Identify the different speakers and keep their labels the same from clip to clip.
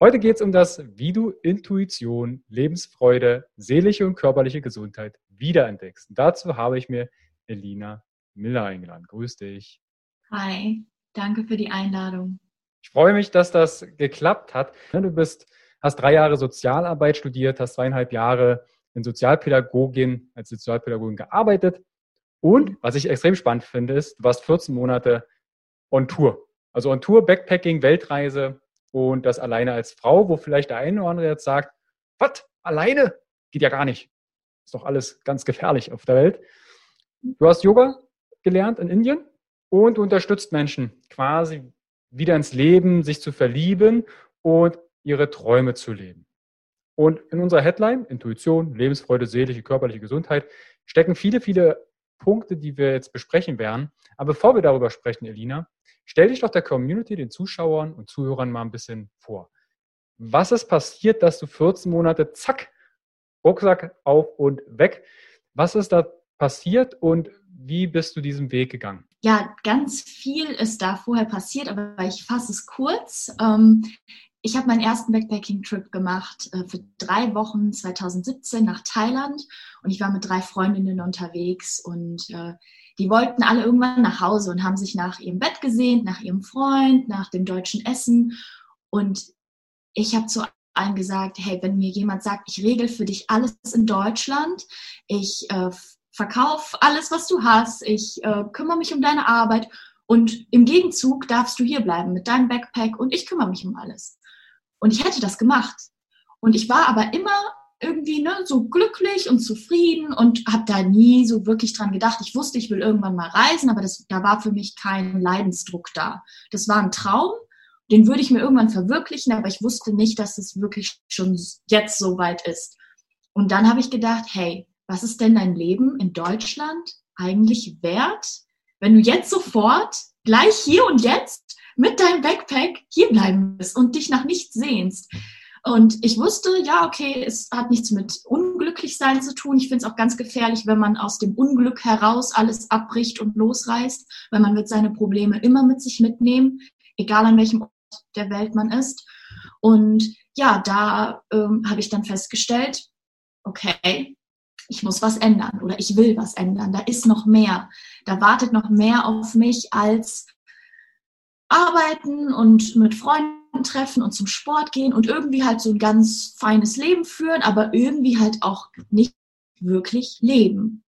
Speaker 1: Heute geht es um das, wie du Intuition, Lebensfreude, seelische und körperliche Gesundheit wiederentdeckst. Und dazu habe ich mir Elina Miller eingeladen. Grüß dich.
Speaker 2: Hi, danke für die Einladung.
Speaker 1: Ich freue mich, dass das geklappt hat. Du bist, hast drei Jahre Sozialarbeit studiert, hast zweieinhalb Jahre in Sozialpädagogin, als Sozialpädagogin gearbeitet. Und was ich extrem spannend finde, ist, du warst 14 Monate on Tour. Also on Tour, Backpacking, Weltreise und das alleine als Frau, wo vielleicht der eine oder andere jetzt sagt, was, alleine? Geht ja gar nicht. Ist doch alles ganz gefährlich auf der Welt. Du hast Yoga gelernt in Indien und du unterstützt Menschen quasi wieder ins Leben, sich zu verlieben und ihre Träume zu leben. Und in unserer Headline, Intuition, Lebensfreude, seelische, körperliche Gesundheit, stecken viele, viele Punkte, die wir jetzt besprechen werden. Aber bevor wir darüber sprechen, Elina, stell dich doch der Community, den Zuschauern und Zuhörern mal ein bisschen vor. Was ist passiert, dass du 14 Monate, zack, Rucksack auf und weg. Was ist da passiert und wie bist du diesen Weg gegangen?
Speaker 2: Ja, ganz viel ist da vorher passiert, aber ich fasse es kurz. Ich habe meinen ersten Backpacking-Trip gemacht äh, für drei Wochen 2017 nach Thailand. Und ich war mit drei Freundinnen unterwegs und äh, die wollten alle irgendwann nach Hause und haben sich nach ihrem Bett gesehnt, nach ihrem Freund, nach dem deutschen Essen. Und ich habe zu allen gesagt, hey, wenn mir jemand sagt, ich regel für dich alles in Deutschland, ich äh, verkauf alles, was du hast, ich äh, kümmere mich um deine Arbeit. Und im Gegenzug darfst du hier bleiben mit deinem Backpack und ich kümmere mich um alles. Und ich hätte das gemacht. Und ich war aber immer irgendwie ne, so glücklich und zufrieden und habe da nie so wirklich dran gedacht. Ich wusste, ich will irgendwann mal reisen, aber das, da war für mich kein Leidensdruck da. Das war ein Traum, den würde ich mir irgendwann verwirklichen, aber ich wusste nicht, dass es wirklich schon jetzt so weit ist. Und dann habe ich gedacht, hey, was ist denn dein Leben in Deutschland eigentlich wert, wenn du jetzt sofort, gleich hier und jetzt, mit deinem Backpack hier bleiben bist und dich nach nichts sehnst. Und ich wusste, ja, okay, es hat nichts mit Unglücklichsein zu tun. Ich finde es auch ganz gefährlich, wenn man aus dem Unglück heraus alles abbricht und losreißt, weil man wird seine Probleme immer mit sich mitnehmen, egal an welchem Ort der Welt man ist. Und ja, da ähm, habe ich dann festgestellt, okay, ich muss was ändern oder ich will was ändern. Da ist noch mehr. Da wartet noch mehr auf mich als arbeiten und mit Freunden treffen und zum Sport gehen und irgendwie halt so ein ganz feines Leben führen, aber irgendwie halt auch nicht wirklich leben.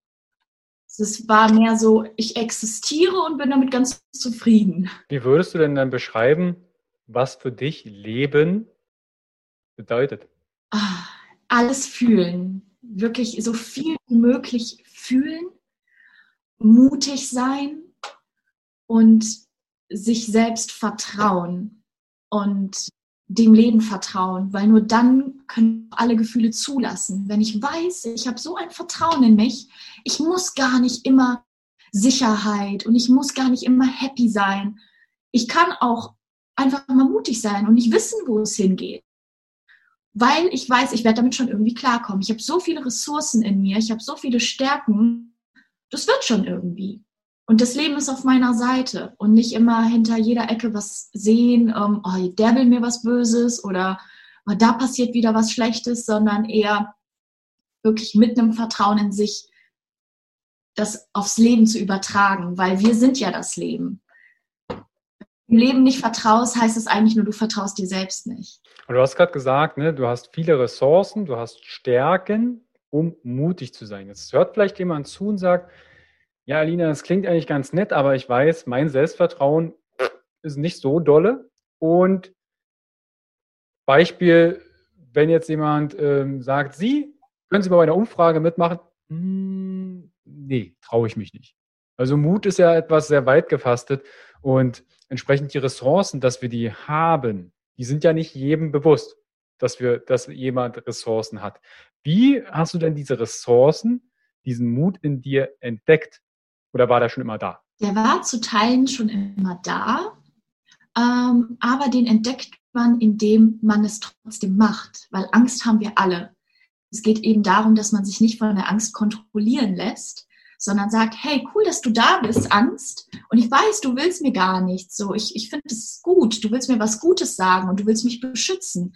Speaker 2: Es war mehr so, ich existiere und bin damit ganz zufrieden.
Speaker 1: Wie würdest du denn dann beschreiben, was für dich Leben bedeutet?
Speaker 2: Ah, alles fühlen. Wirklich so viel wie möglich fühlen, mutig sein und sich selbst vertrauen und dem Leben vertrauen, weil nur dann können alle Gefühle zulassen. Wenn ich weiß, ich habe so ein Vertrauen in mich, ich muss gar nicht immer Sicherheit und ich muss gar nicht immer happy sein. Ich kann auch einfach mal mutig sein und nicht wissen, wo es hingeht. weil ich weiß, ich werde damit schon irgendwie klarkommen. Ich habe so viele Ressourcen in mir, ich habe so viele Stärken, das wird schon irgendwie. Und das Leben ist auf meiner Seite und nicht immer hinter jeder Ecke was sehen, ähm, oh, der will mir was Böses oder oh, da passiert wieder was Schlechtes, sondern eher wirklich mit einem Vertrauen in sich das aufs Leben zu übertragen, weil wir sind ja das Leben. Im Leben nicht vertraust, heißt es eigentlich nur, du vertraust dir selbst nicht.
Speaker 1: Und du hast gerade gesagt, ne, du hast viele Ressourcen, du hast Stärken, um mutig zu sein. Jetzt hört vielleicht jemand zu und sagt, ja, Alina, das klingt eigentlich ganz nett, aber ich weiß, mein Selbstvertrauen ist nicht so dolle. Und Beispiel, wenn jetzt jemand ähm, sagt, Sie, können Sie bei einer Umfrage mitmachen? Hm, nee, traue ich mich nicht. Also Mut ist ja etwas sehr weit gefasstet und entsprechend die Ressourcen, dass wir die haben, die sind ja nicht jedem bewusst, dass wir, dass jemand Ressourcen hat. Wie hast du denn diese Ressourcen, diesen Mut in dir entdeckt? Oder war der schon immer da?
Speaker 2: Der war zu Teilen schon immer da, ähm, aber den entdeckt man, indem man es trotzdem macht, weil Angst haben wir alle. Es geht eben darum, dass man sich nicht von der Angst kontrollieren lässt, sondern sagt, hey, cool, dass du da bist, Angst. Und ich weiß, du willst mir gar nichts. So, ich, ich finde es gut. Du willst mir was Gutes sagen und du willst mich beschützen.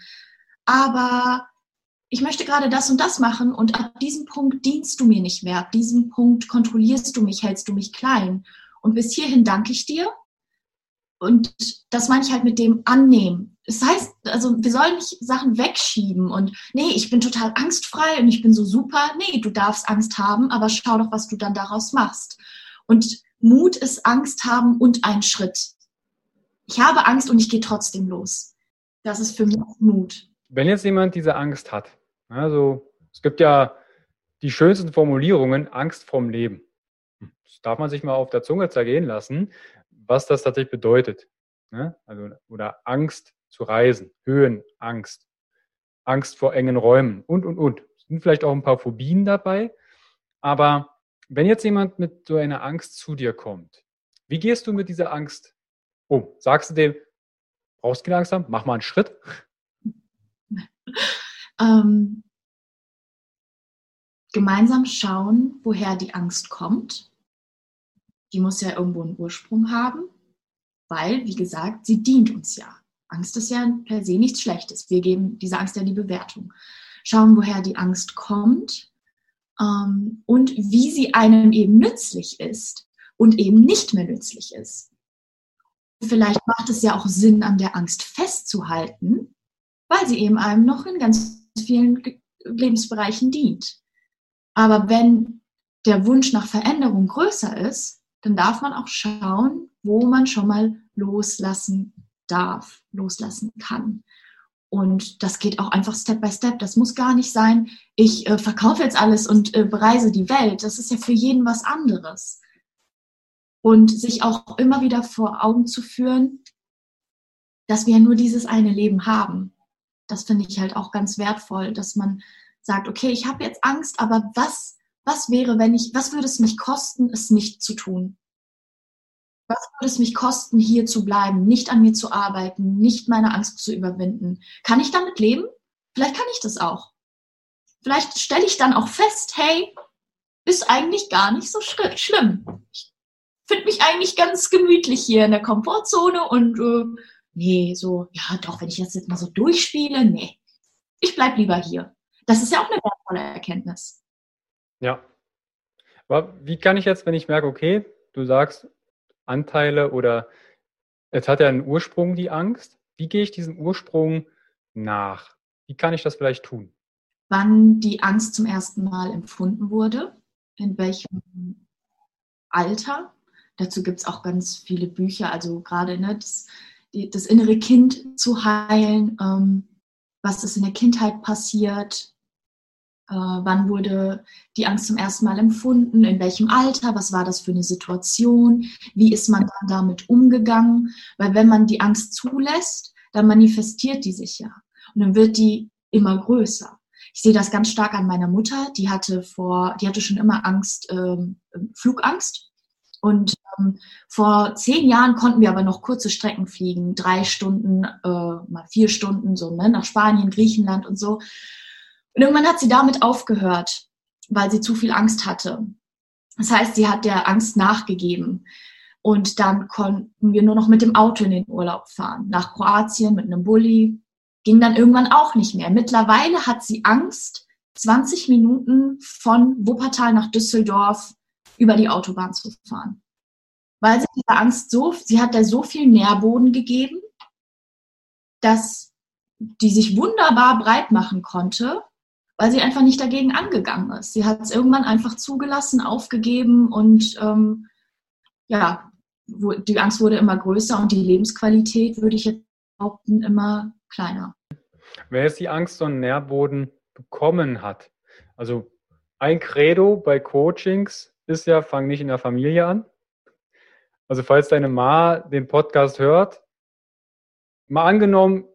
Speaker 2: Aber ich möchte gerade das und das machen und ab diesem Punkt dienst du mir nicht mehr. Ab diesem Punkt kontrollierst du mich, hältst du mich klein. Und bis hierhin danke ich dir. Und das meine ich halt mit dem Annehmen. Das heißt, also wir sollen nicht Sachen wegschieben und nee, ich bin total angstfrei und ich bin so super. Nee, du darfst Angst haben, aber schau doch, was du dann daraus machst. Und Mut ist Angst haben und ein Schritt. Ich habe Angst und ich gehe trotzdem los. Das ist für mich Mut.
Speaker 1: Wenn jetzt jemand diese Angst hat, also es gibt ja die schönsten Formulierungen, Angst vorm Leben. Das darf man sich mal auf der Zunge zergehen lassen, was das tatsächlich bedeutet. Ne? Also, oder Angst zu reisen, Höhenangst, Angst vor engen Räumen und, und, und. Es sind vielleicht auch ein paar Phobien dabei. Aber wenn jetzt jemand mit so einer Angst zu dir kommt, wie gehst du mit dieser Angst um? Sagst du dem, brauchst du keine Angst haben, mach mal einen Schritt?
Speaker 2: Ähm, gemeinsam schauen, woher die Angst kommt. Die muss ja irgendwo einen Ursprung haben, weil, wie gesagt, sie dient uns ja. Angst ist ja per se nichts Schlechtes. Wir geben dieser Angst ja die Bewertung. Schauen, woher die Angst kommt ähm, und wie sie einem eben nützlich ist und eben nicht mehr nützlich ist. Vielleicht macht es ja auch Sinn, an der Angst festzuhalten, weil sie eben einem noch in ganz vielen Lebensbereichen dient. Aber wenn der Wunsch nach Veränderung größer ist, dann darf man auch schauen, wo man schon mal loslassen darf, loslassen kann. Und das geht auch einfach Step by Step. Das muss gar nicht sein, ich äh, verkaufe jetzt alles und äh, bereise die Welt. Das ist ja für jeden was anderes. Und sich auch immer wieder vor Augen zu führen, dass wir ja nur dieses eine Leben haben das finde ich halt auch ganz wertvoll, dass man sagt, okay, ich habe jetzt Angst, aber was, was wäre, wenn ich, was würde es mich kosten, es nicht zu tun? Was würde es mich kosten, hier zu bleiben, nicht an mir zu arbeiten, nicht meine Angst zu überwinden? Kann ich damit leben? Vielleicht kann ich das auch. Vielleicht stelle ich dann auch fest, hey, ist eigentlich gar nicht so schlimm. Ich finde mich eigentlich ganz gemütlich hier in der Komfortzone und äh, nee, so, ja doch, wenn ich das jetzt mal so durchspiele, nee, ich bleib lieber hier. Das ist ja auch eine wertvolle Erkenntnis.
Speaker 1: Ja. Aber wie kann ich jetzt, wenn ich merke, okay, du sagst Anteile oder es hat ja einen Ursprung, die Angst, wie gehe ich diesem Ursprung nach? Wie kann ich das vielleicht tun?
Speaker 2: Wann die Angst zum ersten Mal empfunden wurde, in welchem Alter. Dazu gibt es auch ganz viele Bücher, also gerade ne, das die, das innere Kind zu heilen, ähm, was ist in der Kindheit passiert, äh, wann wurde die Angst zum ersten Mal empfunden, in welchem Alter, was war das für eine Situation, wie ist man dann damit umgegangen, weil wenn man die Angst zulässt, dann manifestiert die sich ja. Und dann wird die immer größer. Ich sehe das ganz stark an meiner Mutter, die hatte vor, die hatte schon immer Angst, ähm, Flugangst. Und Ähm, vor zehn Jahren konnten wir aber noch kurze Strecken fliegen, drei Stunden, äh, mal vier Stunden, so ne, nach Spanien, Griechenland und so. Und irgendwann hat sie damit aufgehört, weil sie zu viel Angst hatte. Das heißt, sie hat der Angst nachgegeben. Und dann konnten wir nur noch mit dem Auto in den Urlaub fahren. Nach Kroatien mit einem Bulli. Ging dann irgendwann auch nicht mehr. Mittlerweile hat sie Angst, 20 Minuten von Wuppertal nach Düsseldorf über die Autobahn zu fahren. Weil sie diese Angst so, sie hat da so viel Nährboden gegeben, dass die sich wunderbar breit machen konnte, weil sie einfach nicht dagegen angegangen ist. Sie hat es irgendwann einfach zugelassen, aufgegeben und ähm, ja, die Angst wurde immer größer und die Lebensqualität, würde ich jetzt behaupten, immer kleiner.
Speaker 1: Wer jetzt die Angst so einen Nährboden bekommen hat, also ein Credo bei Coachings ist ja, fang nicht in der Familie an. Also falls deine Ma den Podcast hört, mal angenommen,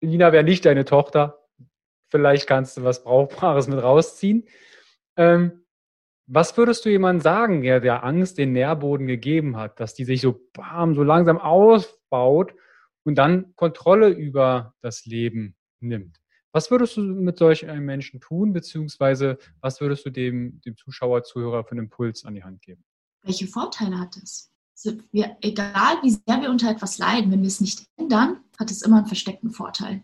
Speaker 1: Lina wäre nicht deine Tochter, vielleicht kannst du was Brauchbares mit rausziehen. Ähm, was würdest du jemandem sagen, der der Angst den Nährboden gegeben hat, dass die sich so bam, so langsam aufbaut und dann Kontrolle über das Leben nimmt? Was würdest du mit solch einem Menschen tun, beziehungsweise was würdest du dem, dem Zuschauer, Zuhörer für einen Impuls an die Hand geben?
Speaker 2: Welche Vorteile hat es? Wir, egal wie sehr wir unter etwas leiden, wenn wir es nicht ändern, hat es immer einen versteckten Vorteil.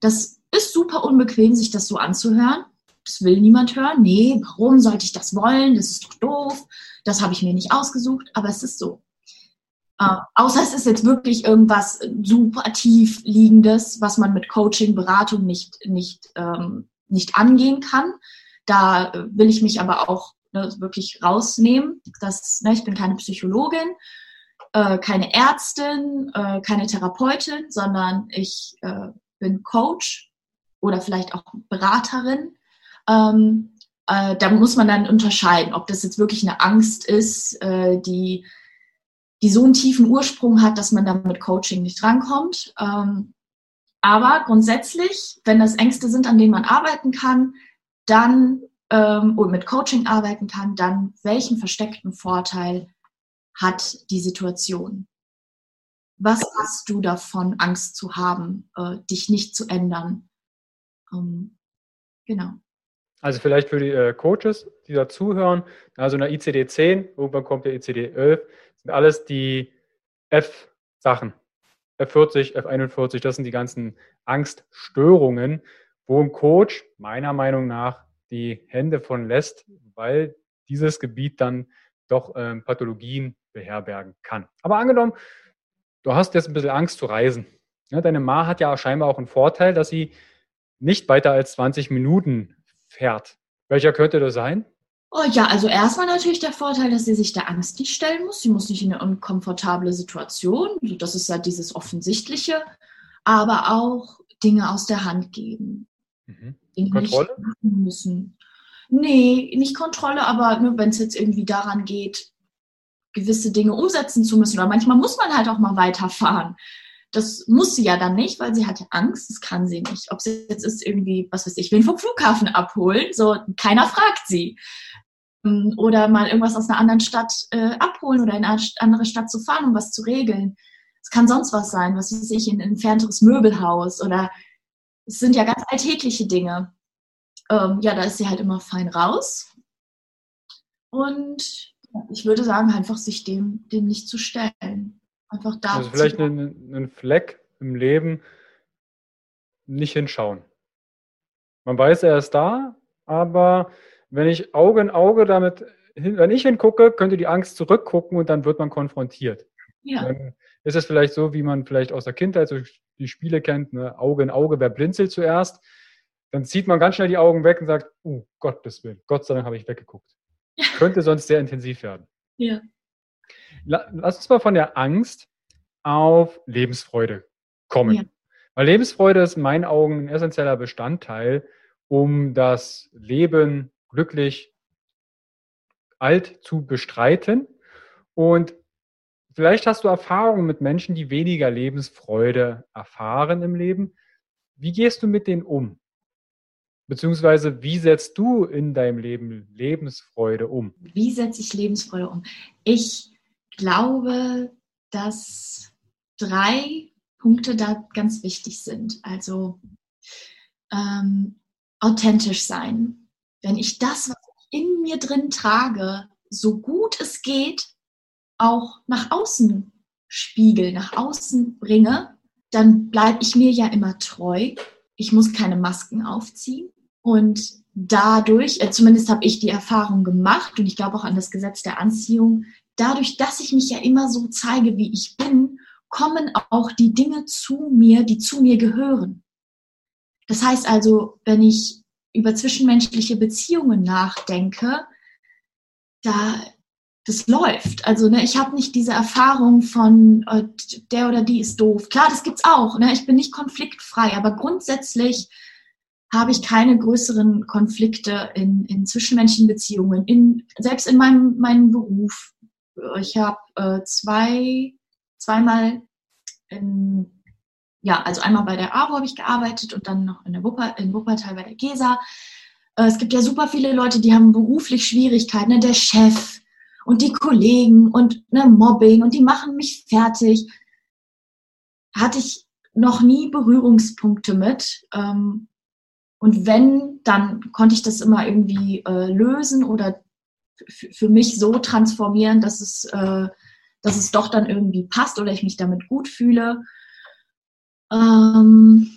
Speaker 2: Das ist super unbequem, sich das so anzuhören. Das will niemand hören. Nee, warum sollte ich das wollen? Das ist doch doof. Das habe ich mir nicht ausgesucht, aber es ist so. Äh, außer es ist jetzt wirklich irgendwas super tief liegendes, was man mit Coaching, Beratung nicht, nicht, ähm, nicht angehen kann. Da will ich mich aber auch ne, wirklich rausnehmen. Das, ne, ich bin keine Psychologin, äh, keine Ärztin, äh, keine Therapeutin, sondern ich äh, bin Coach oder vielleicht auch Beraterin. Ähm, äh, da muss man dann unterscheiden, ob das jetzt wirklich eine Angst ist, äh, die die so einen tiefen Ursprung hat, dass man da mit Coaching nicht drankommt. Ähm, aber grundsätzlich, wenn das Ängste sind, an denen man arbeiten kann, dann ähm, und mit Coaching arbeiten kann, dann welchen versteckten Vorteil hat die Situation? Was hast du davon, Angst zu haben, äh, dich nicht zu ändern? Ähm, genau.
Speaker 1: Also vielleicht für die äh, Coaches, die da zuhören, also in der ICD 10, irgendwann kommt der ICD 11, sind alles die F-Sachen. F40, F41, das sind die ganzen Angststörungen, wo ein Coach meiner Meinung nach die Hände von lässt, weil dieses Gebiet dann doch ähm, Pathologien beherbergen kann. Aber angenommen, du hast jetzt ein bisschen Angst zu reisen. Ja, deine Ma hat ja scheinbar auch einen Vorteil, dass sie nicht weiter als 20 Minuten fährt. Welcher könnte das sein?
Speaker 2: Oh ja, also erstmal natürlich der Vorteil, dass sie sich der Angst nicht stellen muss. Sie muss nicht in eine unkomfortable Situation. Das ist ja dieses Offensichtliche. Aber auch Dinge aus der Hand geben.
Speaker 1: Mhm. Kontrolle?
Speaker 2: müssen. Nee, nicht Kontrolle, aber ne, wenn es jetzt irgendwie daran geht, gewisse Dinge umsetzen zu müssen. Oder manchmal muss man halt auch mal weiterfahren. Das muss sie ja dann nicht, weil sie hat ja Angst, das kann sie nicht. Ob sie jetzt ist irgendwie, was weiß ich, wen vom Flughafen abholen, so keiner fragt sie. Ähm, oder mal irgendwas aus einer anderen Stadt äh, abholen oder in eine andere Stadt zu fahren, um was zu regeln. Es kann sonst was sein, was weiß ich, ein entfernteres Möbelhaus oder es sind ja ganz alltägliche Dinge. Ähm, ja, da ist sie halt immer fein raus. Und ich würde sagen, einfach sich dem, dem nicht zu stellen. Einfach da.
Speaker 1: Also vielleicht einen, einen Fleck im Leben nicht hinschauen. Man weiß, er ist da, aber wenn ich Auge in Auge damit, wenn ich hingucke, könnte die Angst zurückgucken und dann wird man konfrontiert. Ja. Dann ist es vielleicht so, wie man vielleicht aus der Kindheit so die Spiele kennt, ne? Auge in Auge, wer blinzelt zuerst. Dann zieht man ganz schnell die Augen weg und sagt, oh Gottes Willen, Gott sei Dank habe ich weggeguckt. Ja. Könnte sonst sehr intensiv werden.
Speaker 2: Ja.
Speaker 1: Lass uns mal von der Angst auf Lebensfreude kommen. Ja. Weil Lebensfreude ist in meinen Augen ein essentieller Bestandteil, um das Leben glücklich alt zu bestreiten. Und vielleicht hast du Erfahrungen mit Menschen, die weniger Lebensfreude erfahren im Leben. Wie gehst du mit denen um? Beziehungsweise, wie setzt du in deinem Leben Lebensfreude um?
Speaker 2: Wie setze ich Lebensfreude um? Ich glaube, dass drei Punkte da ganz wichtig sind. Also ähm, authentisch sein. Wenn ich das, was ich in mir drin trage, so gut es geht, auch nach außen spiegel, nach außen bringe, dann bleibe ich mir ja immer treu. Ich muss keine Masken aufziehen. Und dadurch, äh, zumindest habe ich die Erfahrung gemacht und ich glaube auch an das Gesetz der Anziehung, dadurch, dass ich mich ja immer so zeige, wie ich bin, kommen auch die Dinge zu mir, die zu mir gehören. Das heißt also, wenn ich über zwischenmenschliche Beziehungen nachdenke, da das läuft. Also ne, ich habe nicht diese Erfahrung von äh, der oder die ist doof. Klar, das gibt's auch. Ne? Ich bin nicht konfliktfrei, aber grundsätzlich habe ich keine größeren Konflikte in, in zwischenmenschlichen Beziehungen, in, selbst in meinem, meinem Beruf. Ich habe äh, zwei, zweimal in, ja, also einmal bei der AWO habe ich gearbeitet und dann noch in, der Wupper, in Wuppertal bei der GESA. Äh, es gibt ja super viele Leute, die haben beruflich Schwierigkeiten. Ne? Der Chef und die Kollegen und ne, Mobbing und die machen mich fertig. Hatte ich noch nie Berührungspunkte mit. Ähm, und wenn, dann konnte ich das immer irgendwie äh, lösen oder für mich so transformieren, dass es, äh, dass es doch dann irgendwie passt oder ich mich damit gut fühle. Ähm,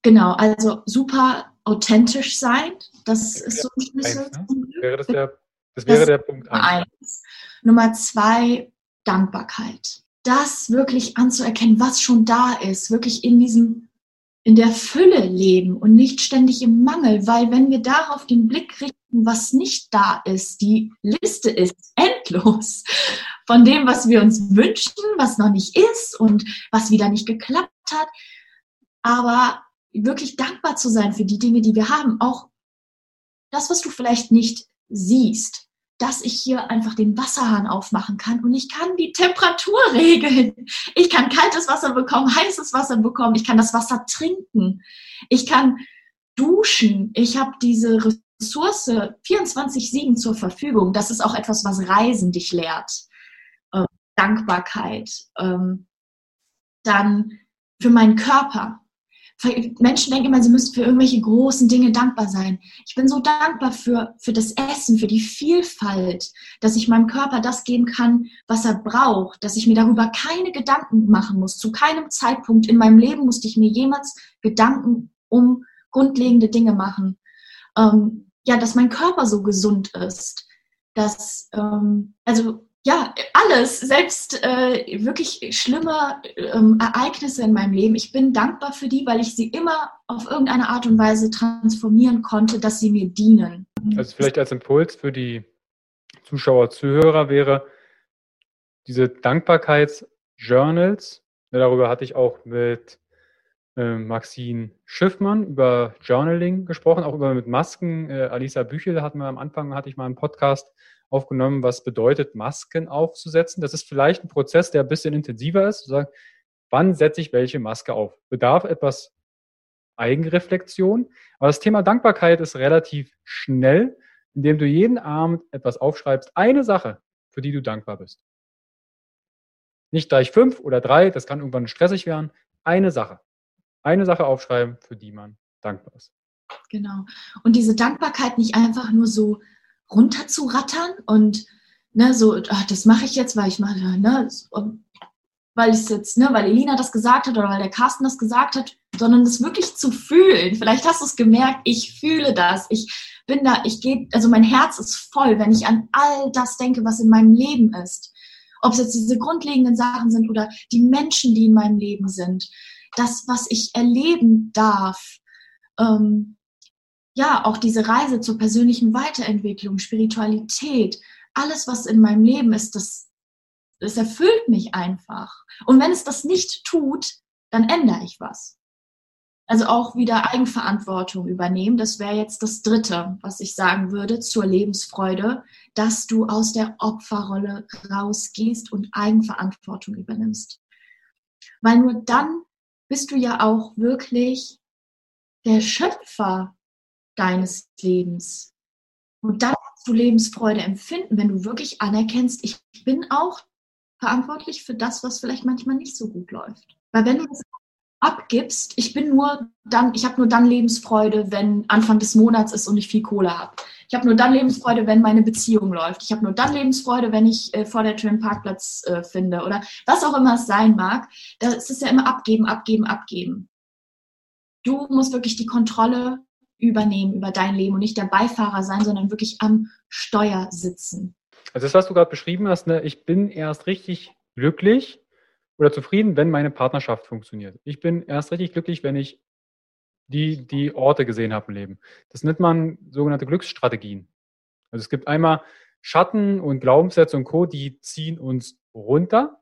Speaker 2: genau, also super authentisch sein. Das ist so ein Schlüssel.
Speaker 1: Ne? wäre das, der, das wäre das der Punkt
Speaker 2: eins. eins. Nummer zwei, Dankbarkeit. Das wirklich anzuerkennen, was schon da ist, wirklich in diesem, in der Fülle leben und nicht ständig im Mangel, weil wenn wir darauf den Blick richten, was nicht da ist, die Liste ist endlos von dem, was wir uns wünschen, was noch nicht ist und was wieder nicht geklappt hat. Aber wirklich dankbar zu sein für die Dinge, die wir haben. Auch das, was du vielleicht nicht siehst, dass ich hier einfach den Wasserhahn aufmachen kann und ich kann die Temperatur regeln. Ich kann kaltes Wasser bekommen, heißes Wasser bekommen, ich kann das Wasser trinken, ich kann duschen, ich habe diese Ressource 24-7 zur Verfügung. Das ist auch etwas, was Reisen dich lehrt. Ähm, Dankbarkeit. Ähm, dann für meinen Körper. Menschen denken immer, sie müssten für irgendwelche großen Dinge dankbar sein. Ich bin so dankbar für, für das Essen, für die Vielfalt, dass ich meinem Körper das geben kann, was er braucht, dass ich mir darüber keine Gedanken machen muss. Zu keinem Zeitpunkt in meinem Leben musste ich mir jemals Gedanken um grundlegende Dinge machen. Ähm, ja, dass mein Körper so gesund ist. Dass, ähm, also ja, alles, selbst äh, wirklich schlimme ähm, Ereignisse in meinem Leben. Ich bin dankbar für die, weil ich sie immer auf irgendeine Art und Weise transformieren konnte, dass sie mir dienen.
Speaker 1: Also vielleicht als Impuls für die Zuschauer, Zuhörer wäre diese Dankbarkeitsjournals. Darüber hatte ich auch mit äh, Maxine Schiffmann über Journaling gesprochen, auch über mit Masken. Äh, Alisa Büchel hatten wir am Anfang, hatte ich mal einen Podcast aufgenommen, was bedeutet, Masken aufzusetzen. Das ist vielleicht ein Prozess, der ein bisschen intensiver ist. Zu sagen, wann setze ich welche Maske auf? Bedarf etwas Eigenreflexion. Aber das Thema Dankbarkeit ist relativ schnell, indem du jeden Abend etwas aufschreibst. Eine Sache, für die du dankbar bist. Nicht gleich fünf oder drei, das kann irgendwann stressig werden. Eine Sache. Eine Sache aufschreiben, für die man dankbar ist.
Speaker 2: Genau. Und diese Dankbarkeit nicht einfach nur so runterzurattern und ne, so, ach, das mache ich jetzt, weil ich mache, ne, weil ich jetzt, ne, weil Elina das gesagt hat oder weil der Carsten das gesagt hat, sondern das wirklich zu fühlen. Vielleicht hast du es gemerkt, ich fühle das, ich bin da, ich gehe, also mein Herz ist voll, wenn ich an all das denke, was in meinem Leben ist. Ob es jetzt diese grundlegenden Sachen sind oder die Menschen, die in meinem Leben sind. Das, was ich erleben darf. Ähm, ja, auch diese Reise zur persönlichen Weiterentwicklung, Spiritualität, alles, was in meinem Leben ist, das, das erfüllt mich einfach. Und wenn es das nicht tut, dann ändere ich was. Also auch wieder Eigenverantwortung übernehmen. Das wäre jetzt das Dritte, was ich sagen würde zur Lebensfreude, dass du aus der Opferrolle rausgehst und Eigenverantwortung übernimmst. Weil nur dann bist du ja auch wirklich der Schöpfer deines Lebens. Und dann kannst du Lebensfreude empfinden, wenn du wirklich anerkennst, ich bin auch verantwortlich für das, was vielleicht manchmal nicht so gut läuft. Weil wenn du das abgibst, ich bin nur dann, ich habe nur dann Lebensfreude, wenn Anfang des Monats ist und ich viel Kohle habe. Ich habe nur dann Lebensfreude, wenn meine Beziehung läuft. Ich habe nur dann Lebensfreude, wenn ich äh, vor der Tür einen Parkplatz äh, finde oder was auch immer es sein mag. Das ist ja immer abgeben, abgeben, abgeben. Du musst wirklich die Kontrolle übernehmen über dein Leben und nicht der Beifahrer sein, sondern wirklich am Steuer sitzen.
Speaker 1: Also das, was du gerade beschrieben hast, ne, ich bin erst richtig glücklich oder zufrieden, wenn meine Partnerschaft funktioniert. Ich bin erst richtig glücklich, wenn ich die, die Orte gesehen habe im Leben. Das nennt man sogenannte Glücksstrategien. Also es gibt einmal Schatten und Glaubenssätze und Co., die ziehen uns runter.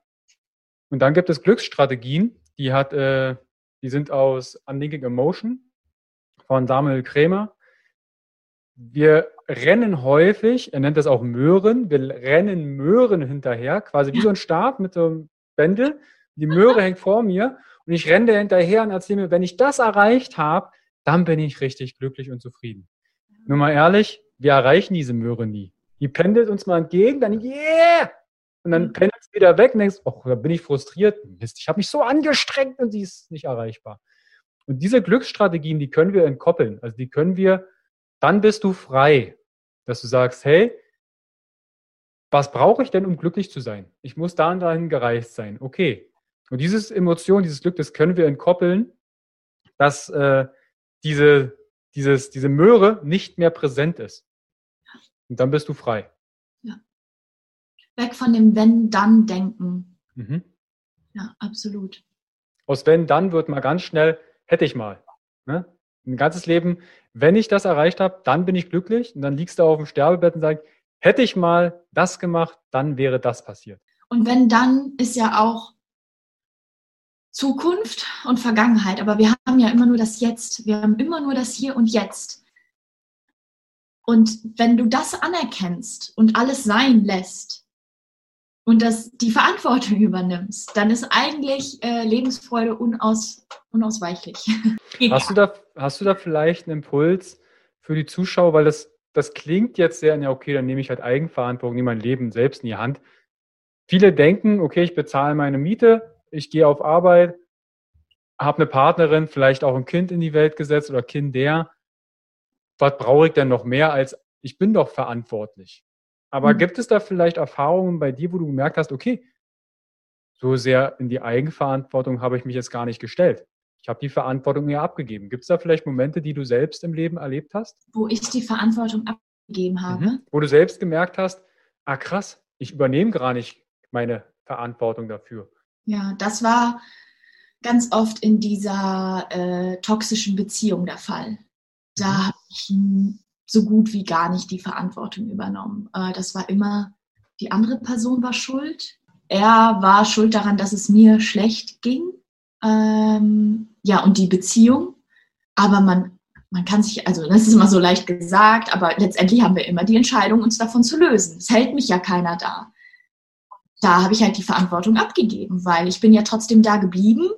Speaker 1: Und dann gibt es Glücksstrategien, die hat, äh, die sind aus Unlinking Emotion von Samuel Krämer. Wir rennen häufig, er nennt das auch Möhren, wir rennen Möhren hinterher, quasi wie so ein Stab mit so einem Bändel. Die Möhre hängt vor mir und ich renne hinterher und erzähle mir, wenn ich das erreicht habe, dann bin ich richtig glücklich und zufrieden. Nur mal ehrlich, wir erreichen diese Möhre nie. Die pendelt uns mal entgegen, dann yeah! Und dann pendelt es wieder weg und denkst, oh, da bin ich frustriert. Mist, ich habe mich so angestrengt und sie ist nicht erreichbar. Und diese Glücksstrategien, die können wir entkoppeln. Also die können wir, dann bist du frei, dass du sagst, hey, was brauche ich denn, um glücklich zu sein? Ich muss da und dahin gereist sein. Okay. Und dieses Emotion, dieses Glück, das können wir entkoppeln, dass äh, diese, dieses, diese Möhre nicht mehr präsent ist. Und dann bist du frei.
Speaker 2: Ja. Weg von dem Wenn-Dann-Denken. Mhm. Ja, absolut.
Speaker 1: Aus Wenn-Dann wird mal ganz schnell hätte ich mal. Ne? Ein ganzes Leben, wenn ich das erreicht habe, dann bin ich glücklich und dann liegst du auf dem Sterbebett und sagst, hätte ich mal das gemacht, dann wäre das passiert.
Speaker 2: Und wenn dann ist ja auch Zukunft und Vergangenheit, aber wir haben ja immer nur das Jetzt, wir haben immer nur das Hier und Jetzt. Und wenn du das anerkennst und alles sein lässt, und das, die Verantwortung übernimmst, dann ist eigentlich äh, Lebensfreude unaus, unausweichlich.
Speaker 1: hast, du da, hast du da vielleicht einen Impuls für die Zuschauer, weil das, das klingt jetzt sehr, ja okay, dann nehme ich halt Eigenverantwortung, nehme mein Leben selbst in die Hand. Viele denken, okay, ich bezahle meine Miete, ich gehe auf Arbeit, habe eine Partnerin, vielleicht auch ein Kind in die Welt gesetzt oder Kinder. Was brauche ich denn noch mehr als ich bin doch verantwortlich? Aber mhm. gibt es da vielleicht Erfahrungen bei dir, wo du gemerkt hast, okay, so sehr in die Eigenverantwortung habe ich mich jetzt gar nicht gestellt. Ich habe die Verantwortung mir abgegeben. Gibt es da vielleicht Momente, die du selbst im Leben erlebt hast?
Speaker 2: Wo ich die Verantwortung abgegeben habe. Mhm.
Speaker 1: Wo du selbst gemerkt hast, ah krass, ich übernehme gar nicht meine Verantwortung dafür.
Speaker 2: Ja, das war ganz oft in dieser äh, toxischen Beziehung der Fall. Da mhm. habe ich so gut wie gar nicht die Verantwortung übernommen. Äh, das war immer, die andere Person war schuld. Er war schuld daran, dass es mir schlecht ging. Ähm, ja, und die Beziehung. Aber man, man kann sich, also das ist immer so leicht gesagt, aber letztendlich haben wir immer die Entscheidung, uns davon zu lösen. Es hält mich ja keiner da. Da habe ich halt die Verantwortung abgegeben, weil ich bin ja trotzdem da geblieben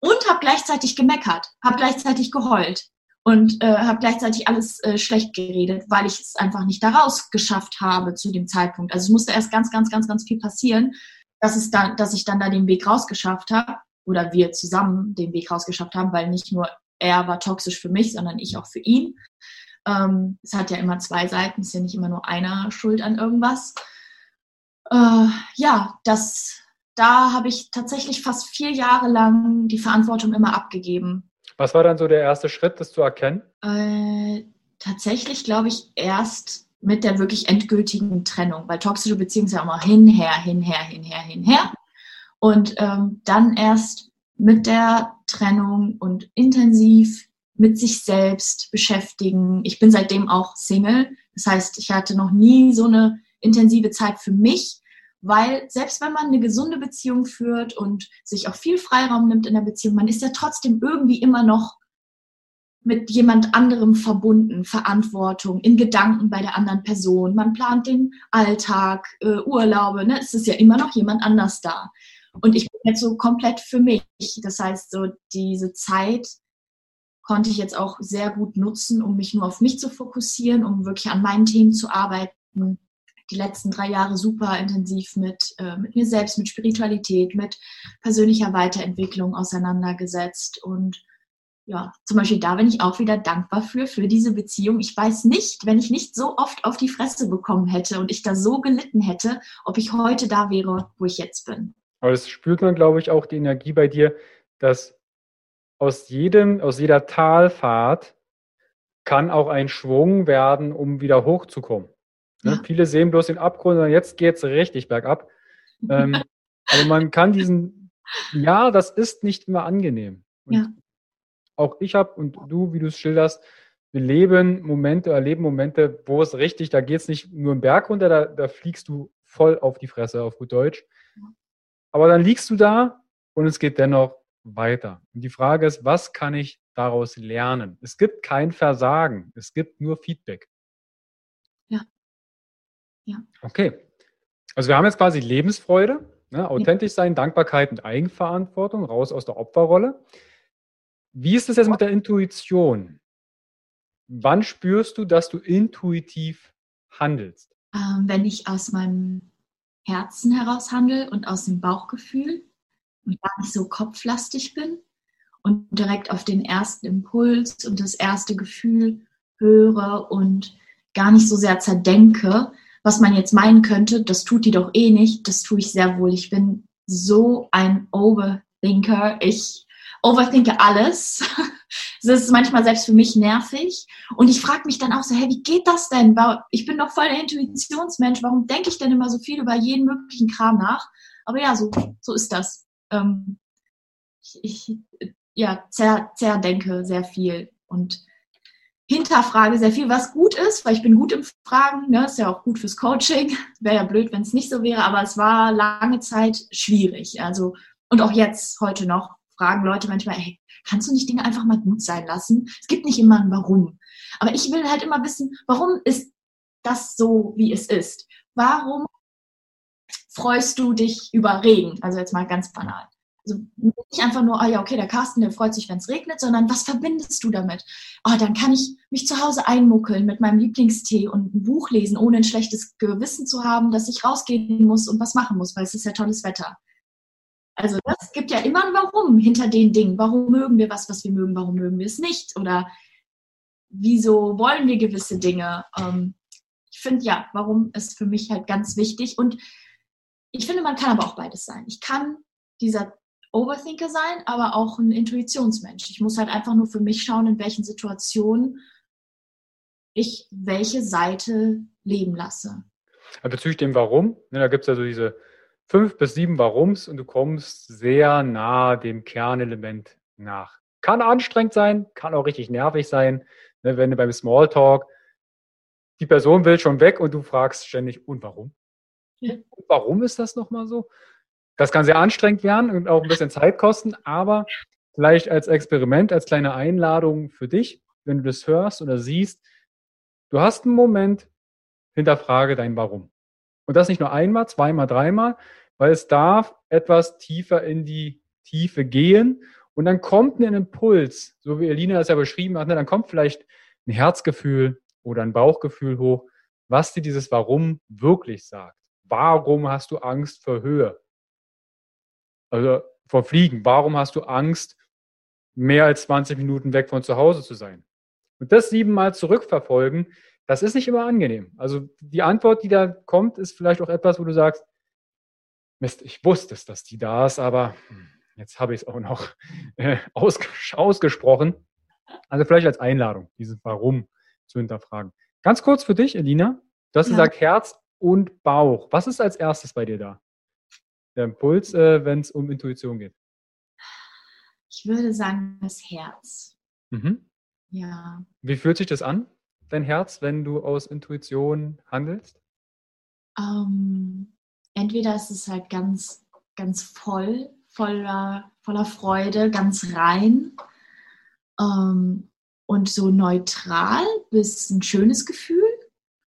Speaker 2: und habe gleichzeitig gemeckert, habe gleichzeitig geheult und äh, habe gleichzeitig alles äh, schlecht geredet, weil ich es einfach nicht daraus geschafft habe zu dem Zeitpunkt. Also es musste erst ganz, ganz, ganz, ganz viel passieren, dass es dann, dass ich dann da den Weg rausgeschafft habe oder wir zusammen den Weg rausgeschafft haben, weil nicht nur er war toxisch für mich, sondern ich auch für ihn. Ähm, es hat ja immer zwei Seiten, es ist ja nicht immer nur einer schuld an irgendwas. Äh, ja, das, da habe ich tatsächlich fast vier Jahre lang die Verantwortung immer abgegeben
Speaker 1: was war dann so der erste Schritt, das zu erkennen?
Speaker 2: Äh, tatsächlich glaube ich erst mit der wirklich endgültigen Trennung, weil toxische Beziehungen sind ja immer hinher, hinher, hinher, hinher. Und ähm, dann erst mit der Trennung und intensiv mit sich selbst beschäftigen. Ich bin seitdem auch Single. Das heißt, ich hatte noch nie so eine intensive Zeit für mich, weil selbst wenn man eine gesunde Beziehung führt und sich auch viel Freiraum nimmt in der Beziehung, man ist ja trotzdem irgendwie immer noch mit jemand anderem verbunden, Verantwortung, in Gedanken bei der anderen Person. Man plant den Alltag, äh, Urlaube, ne? es ist ja immer noch jemand anders da. Und ich bin jetzt so komplett für mich. Das heißt, so diese Zeit konnte ich jetzt auch sehr gut nutzen, um mich nur auf mich zu fokussieren, um wirklich an meinen Themen zu arbeiten die letzten drei Jahre super intensiv mit, äh, mit mir selbst, mit Spiritualität, mit persönlicher Weiterentwicklung auseinandergesetzt. Und ja, zum Beispiel da bin ich auch wieder dankbar für, für diese Beziehung. Ich weiß nicht, wenn ich nicht so oft auf die Fresse bekommen hätte und ich da so gelitten hätte, ob ich heute da wäre, wo ich jetzt bin.
Speaker 1: Aber das spürt man, glaube ich, auch die Energie bei dir, dass aus jedem, aus jeder Talfahrt kann auch ein Schwung werden, um wieder hochzukommen. Ne? Ja. Viele sehen bloß den Abgrund und jetzt geht es richtig bergab. ähm, aber man kann diesen, ja, das ist nicht immer angenehm. Und ja. Auch ich habe und du, wie du es schilderst, wir leben Momente, erleben Momente, wo es richtig, da geht es nicht nur im Berg runter, da, da fliegst du voll auf die Fresse, auf gut Deutsch. Aber dann liegst du da und es geht dennoch weiter. Und die Frage ist, was kann ich daraus lernen? Es gibt kein Versagen, es gibt nur Feedback.
Speaker 2: Ja.
Speaker 1: Okay. Also wir haben jetzt quasi Lebensfreude, ne, authentisch sein, Dankbarkeit und Eigenverantwortung, raus aus der Opferrolle. Wie ist es jetzt mit der Intuition? Wann spürst du, dass du intuitiv handelst?
Speaker 2: Ähm, wenn ich aus meinem Herzen heraus handle und aus dem Bauchgefühl und gar nicht so kopflastig bin und direkt auf den ersten Impuls und das erste Gefühl höre und gar nicht so sehr zerdenke, was man jetzt meinen könnte, das tut die doch eh nicht, das tue ich sehr wohl. Ich bin so ein Overthinker. Ich overthinke alles. Das ist manchmal selbst für mich nervig. Und ich frage mich dann auch so, hey, wie geht das denn? Ich bin doch voll der Intuitionsmensch. Warum denke ich denn immer so viel über jeden möglichen Kram nach? Aber ja, so, so ist das ähm, ich, ich ja, zer, zerdenke sehr viel und hinterfrage sehr viel, was gut ist, weil ich bin gut im Fragen, ne, ist ja auch gut fürs Coaching. Wäre ja blöd, wenn es nicht so wäre, aber es war lange Zeit schwierig. Also, und auch jetzt, heute noch, fragen Leute manchmal, hey, kannst du nicht Dinge einfach mal gut sein lassen? Es gibt nicht immer ein Warum. Aber ich will halt immer wissen, warum ist das so, wie es ist? Warum freust du dich über Regen? Also jetzt mal ganz banal. Also nicht einfach nur, ah ja, okay, der Carsten, der freut sich, wenn es regnet, sondern was verbindest du damit? Oh, dann kann ich mich zu Hause einmuckeln mit meinem Lieblingstee und ein Buch lesen, ohne ein schlechtes Gewissen zu haben, dass ich rausgehen muss und was machen muss, weil es ist ja tolles Wetter. Also das gibt ja immer ein Warum hinter den Dingen. Warum mögen wir was, was wir mögen? Warum mögen wir es nicht? Oder wieso wollen wir gewisse Dinge? Ähm, ich finde ja, warum ist für mich halt ganz wichtig. Und ich finde, man kann aber auch beides sein. Ich kann dieser Overthinker sein, aber auch ein Intuitionsmensch. Ich muss halt einfach nur für mich schauen, in welchen Situationen ich welche Seite leben lasse.
Speaker 1: Bezüglich dem Warum, ne, da gibt es ja so diese fünf bis sieben Warums und du kommst sehr nah dem Kernelement nach. Kann anstrengend sein, kann auch richtig nervig sein, ne, wenn du beim Smalltalk die Person will schon weg und du fragst ständig, und warum? Warum ist das nochmal so? Das kann sehr anstrengend werden und auch ein bisschen Zeit kosten, aber vielleicht als Experiment, als kleine Einladung für dich, wenn du das hörst oder siehst, du hast einen Moment, hinterfrage dein Warum. Und das nicht nur einmal, zweimal, dreimal, weil es darf etwas tiefer in die Tiefe gehen und dann kommt ein Impuls, so wie Elina es ja beschrieben hat, ne, dann kommt vielleicht ein Herzgefühl oder ein Bauchgefühl hoch, was dir dieses Warum wirklich sagt. Warum hast du Angst vor Höhe? Also vor Fliegen. Warum hast du Angst, mehr als 20 Minuten weg von zu Hause zu sein? Und das siebenmal zurückverfolgen, das ist nicht immer angenehm. Also die Antwort, die da kommt, ist vielleicht auch etwas, wo du sagst, Mist, ich wusste es, dass die da ist, aber jetzt habe ich es auch noch äh, ausgesprochen. Also vielleicht als Einladung, dieses Warum zu hinterfragen. Ganz kurz für dich, Elina. Du hast ja. gesagt, Herz und Bauch. Was ist als erstes bei dir da? Der Impuls, äh, wenn es um Intuition geht.
Speaker 2: Ich würde sagen, das Herz.
Speaker 1: Mhm.
Speaker 2: Ja.
Speaker 1: Wie fühlt sich das an, dein Herz, wenn du aus Intuition handelst?
Speaker 2: Ähm, entweder ist es halt ganz, ganz voll, voller, voller Freude, ganz rein ähm, und so neutral bis ein schönes Gefühl.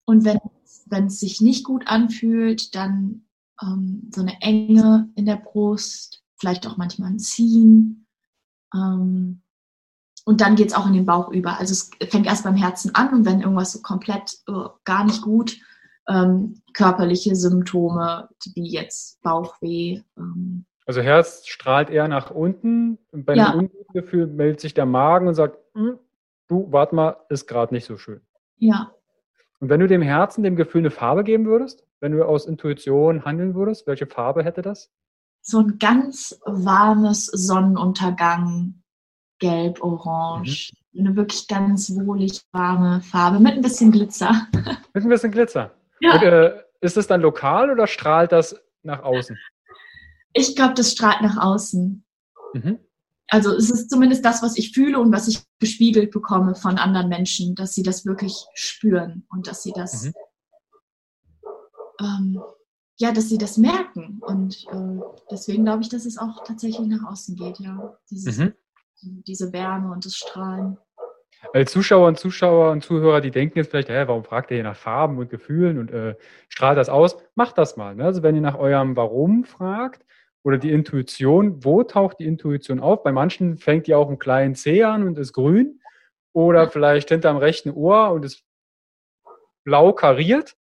Speaker 2: Und wenn wenn es sich nicht gut anfühlt, dann ähm, so eine Enge in der Brust, vielleicht auch manchmal ein Ziehen. Ähm, und dann geht es auch in den Bauch über. Also es fängt erst beim Herzen an und wenn irgendwas so komplett uh, gar nicht gut ähm, körperliche Symptome, wie jetzt Bauchweh.
Speaker 1: Ähm. Also Herz strahlt eher nach unten. Und bei ja. einem Ungefühl meldet sich der Magen und sagt, hm, du, warte mal, ist gerade nicht so schön.
Speaker 2: Ja.
Speaker 1: Und wenn du dem Herzen, dem Gefühl eine Farbe geben würdest, wenn du aus Intuition handeln würdest, welche Farbe hätte das?
Speaker 2: So ein ganz warmes Sonnenuntergang, gelb, orange. Mhm. Eine wirklich ganz wohlig warme Farbe mit ein bisschen Glitzer.
Speaker 1: Mit ein bisschen Glitzer. Ja. Und, äh, ist es dann lokal oder strahlt das nach außen?
Speaker 2: Ich glaube, das strahlt nach außen. Mhm. Also es ist zumindest das, was ich fühle und was ich gespiegelt bekomme von anderen Menschen, dass sie das wirklich spüren und dass sie das, mhm. Ähm, ja, dass sie das merken. Und äh, deswegen glaube ich, dass es auch tatsächlich nach außen geht, ja. Dieses, mhm. Diese Wärme und das Strahlen.
Speaker 1: Weil Zuschauer und Zuschauer und Zuhörer, die denken jetzt vielleicht, hä, warum fragt ihr hier nach Farben und Gefühlen und äh, strahlt das aus? Macht das mal. Ne? Also wenn ihr nach eurem Warum fragt, oder die Intuition, wo taucht die Intuition auf? Bei manchen fängt die auch im kleinen C an und ist grün oder vielleicht hinterm rechten Ohr und ist blau kariert.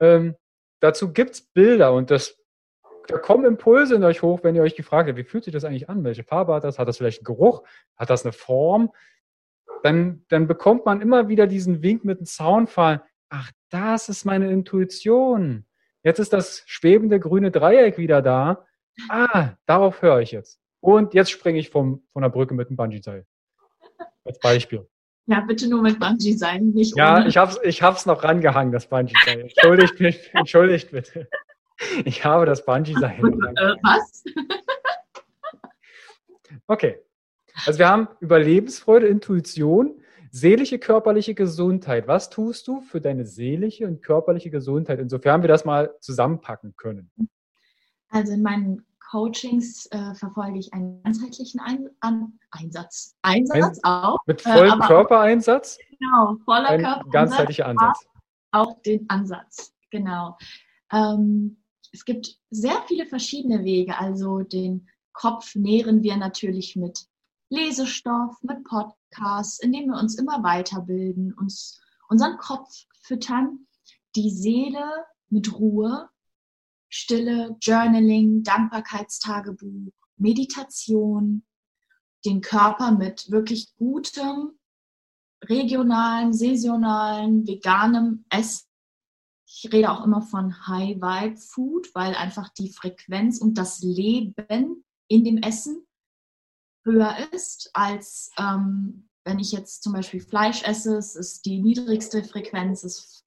Speaker 1: Ähm, dazu gibt es Bilder und das, da kommen Impulse in euch hoch, wenn ihr euch gefragt habt, wie fühlt sich das eigentlich an? Welche Farbe hat das? Hat das vielleicht einen Geruch? Hat das eine Form? Dann, dann bekommt man immer wieder diesen Wink mit dem Soundfall. Ach, das ist meine Intuition. Jetzt ist das schwebende grüne Dreieck wieder da Ah, darauf höre ich jetzt. Und jetzt springe ich vom, von der Brücke mit dem Bungee-Seil. Als Beispiel.
Speaker 2: Ja, bitte nur mit Bungee-Seil, nicht
Speaker 1: Ja, ohne. ich habe es ich hab's noch rangehangen, das Bungee-Seil. Entschuldigt, mich, entschuldigt bitte. Ich habe das Bungee-Seil. Äh, was? Okay. Also wir haben Überlebensfreude, Intuition, seelische, körperliche Gesundheit. Was tust du für deine seelische und körperliche Gesundheit? Insofern wir das mal zusammenpacken können.
Speaker 2: Also in meinen Coachings äh, verfolge ich einen ganzheitlichen Ein An Einsatz. Einsatz
Speaker 1: Ein, auch. Mit äh, vollem äh, Körpereinsatz?
Speaker 2: Genau, voller
Speaker 1: Ein Körpereinsatz. Ganzheitlicher Ansatz.
Speaker 2: Auch den Ansatz, genau. Ähm, es gibt sehr viele verschiedene Wege. Also den Kopf nähren wir natürlich mit Lesestoff, mit Podcasts, indem wir uns immer weiterbilden, uns unseren Kopf füttern, die Seele mit Ruhe, Stille, Journaling, Dankbarkeitstagebuch, Meditation, den Körper mit wirklich gutem, regionalen, saisonalen, veganem Essen. Ich rede auch immer von High Vibe Food, weil einfach die Frequenz und das Leben in dem Essen höher ist, als ähm, wenn ich jetzt zum Beispiel Fleisch esse. Es ist die niedrigste Frequenz, ist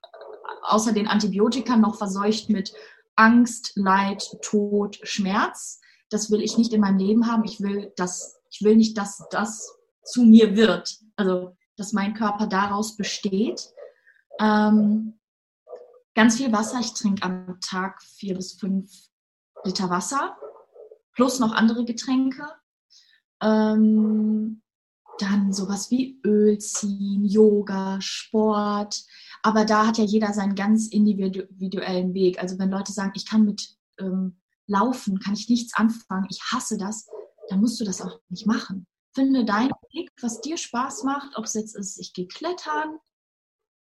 Speaker 2: außer den Antibiotika noch verseucht mit Angst, Leid, Tod, Schmerz. Das will ich nicht in meinem Leben haben. Ich will, dass, ich will nicht, dass das zu mir wird. Also, dass mein Körper daraus besteht. Ähm, ganz viel Wasser. Ich trinke am Tag vier bis fünf Liter Wasser. Plus noch andere Getränke. Ähm, dann sowas wie Öl ziehen, Yoga, Sport. Aber da hat ja jeder seinen ganz individuellen Weg. Also wenn Leute sagen, ich kann mit ähm, Laufen, kann ich nichts anfangen, ich hasse das, dann musst du das auch nicht machen. Finde deinen Weg, was dir Spaß macht, ob es jetzt ist, ich gehe klettern,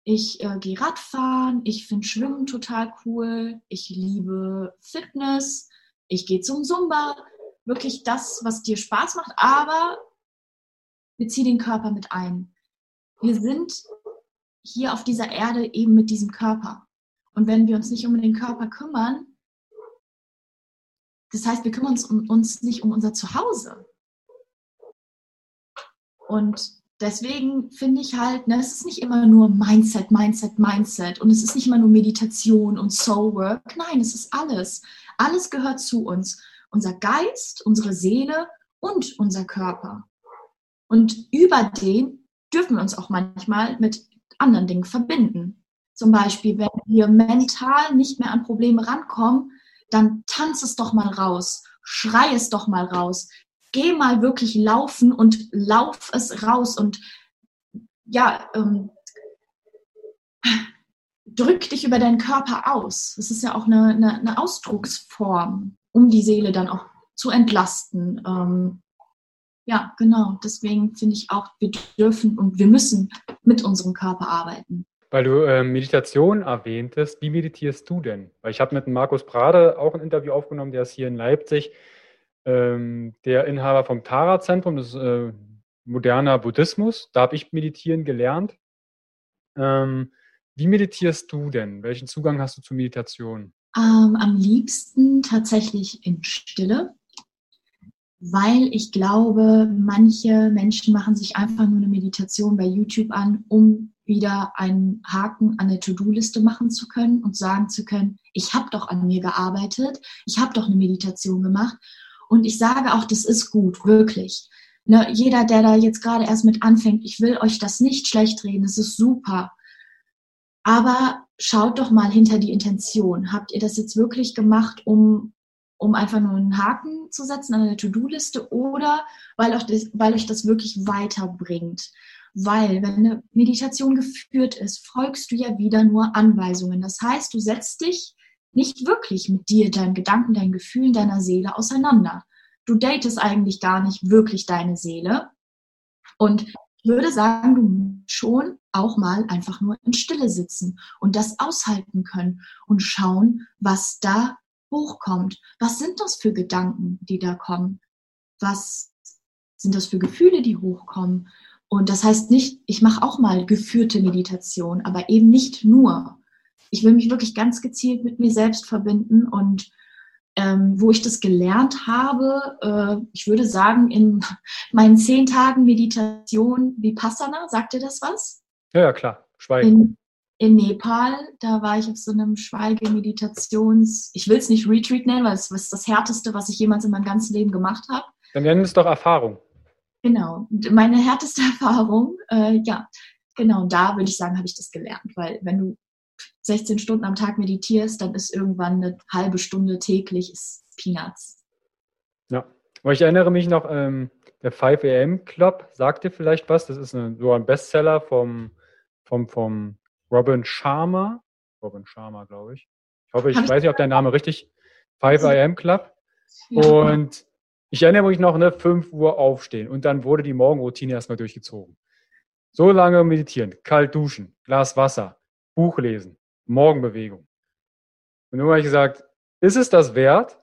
Speaker 2: ich äh, gehe Radfahren, ich finde Schwimmen total cool, ich liebe Fitness, ich gehe zum Zumba. Wirklich das, was dir Spaß macht, aber bezieh den Körper mit ein. Wir sind hier auf dieser Erde eben mit diesem Körper. Und wenn wir uns nicht um den Körper kümmern, das heißt, wir kümmern uns, um, uns nicht um unser Zuhause. Und deswegen finde ich halt, ne, es ist nicht immer nur Mindset, Mindset, Mindset und es ist nicht immer nur Meditation und Soul Work. Nein, es ist alles. Alles gehört zu uns. Unser Geist, unsere Seele und unser Körper. Und über den dürfen wir uns auch manchmal mit anderen Dingen verbinden. Zum Beispiel, wenn wir mental nicht mehr an Probleme rankommen, dann tanz es doch mal raus, schrei es doch mal raus, geh mal wirklich laufen und lauf es raus und ja, ähm, drück dich über deinen Körper aus. Das ist ja auch eine, eine, eine Ausdrucksform, um die Seele dann auch zu entlasten. Ähm, ja, genau. Deswegen finde ich auch, wir dürfen und wir müssen mit unserem Körper arbeiten.
Speaker 1: Weil du äh, Meditation erwähntest, wie meditierst du denn? Weil ich habe mit Markus Prade auch ein Interview aufgenommen, der ist hier in Leipzig, ähm, der Inhaber vom Tara-Zentrum, das ist äh, moderner Buddhismus. Da habe ich meditieren gelernt. Ähm, wie meditierst du denn? Welchen Zugang hast du zur Meditation?
Speaker 2: Ähm, am liebsten tatsächlich in Stille, weil ich glaube, manche Menschen machen sich einfach nur eine Meditation bei YouTube an, um wieder einen Haken an der To-Do-Liste machen zu können und sagen zu können, ich habe doch an mir gearbeitet, ich habe doch eine Meditation gemacht. Und ich sage auch, das ist gut, wirklich. Ne, jeder, der da jetzt gerade erst mit anfängt, ich will euch das nicht schlecht reden, es ist super. Aber schaut doch mal hinter die Intention. Habt ihr das jetzt wirklich gemacht, um, um einfach nur einen Haken zu setzen an der To-Do-Liste oder weil euch, das, weil euch das wirklich weiterbringt? Weil, wenn eine Meditation geführt ist, folgst du ja wieder nur Anweisungen. Das heißt, du setzt dich nicht wirklich mit dir, deinen Gedanken, deinen Gefühlen, deiner Seele auseinander. Du datest eigentlich gar nicht wirklich deine Seele. Und ich würde sagen, du musst schon auch mal einfach nur in Stille sitzen und das aushalten können und schauen, was da hochkommt. Was sind das für Gedanken, die da kommen? Was sind das für Gefühle, die hochkommen? Und das heißt nicht, ich mache auch mal geführte Meditation, aber eben nicht nur. Ich will mich wirklich ganz gezielt mit mir selbst verbinden und ähm, wo ich das gelernt habe, äh, ich würde sagen, in meinen zehn Tagen Meditation Vipassana, sagt ihr das was?
Speaker 1: Ja, ja klar,
Speaker 2: Schweigen. In, in Nepal, da war ich auf so einem Schweigemeditations, ich will es nicht Retreat nennen, weil es ist das Härteste, was ich jemals in meinem ganzen Leben gemacht habe.
Speaker 1: Dann nennen wir es doch Erfahrung.
Speaker 2: Genau, meine härteste Erfahrung, äh, ja, genau, da würde ich sagen, habe ich das gelernt, weil wenn du 16 Stunden am Tag meditierst, dann ist irgendwann eine halbe Stunde täglich ist Peanuts.
Speaker 1: Ja, aber ich erinnere mich noch, ähm, der 5 AM Club sagte vielleicht was, das ist eine, so ein Bestseller vom, vom, vom Robin Sharma, Robin Sharma, glaube ich. Ich hoffe, ich Hab weiß nicht, ob der Name richtig, 5 AM Club. Ja. Und ich erinnere mich noch, ne, 5 Uhr aufstehen und dann wurde die Morgenroutine erstmal durchgezogen. So lange meditieren, kalt duschen, Glas Wasser, Buch lesen, Morgenbewegung. Und nun habe ich gesagt, ist es das wert,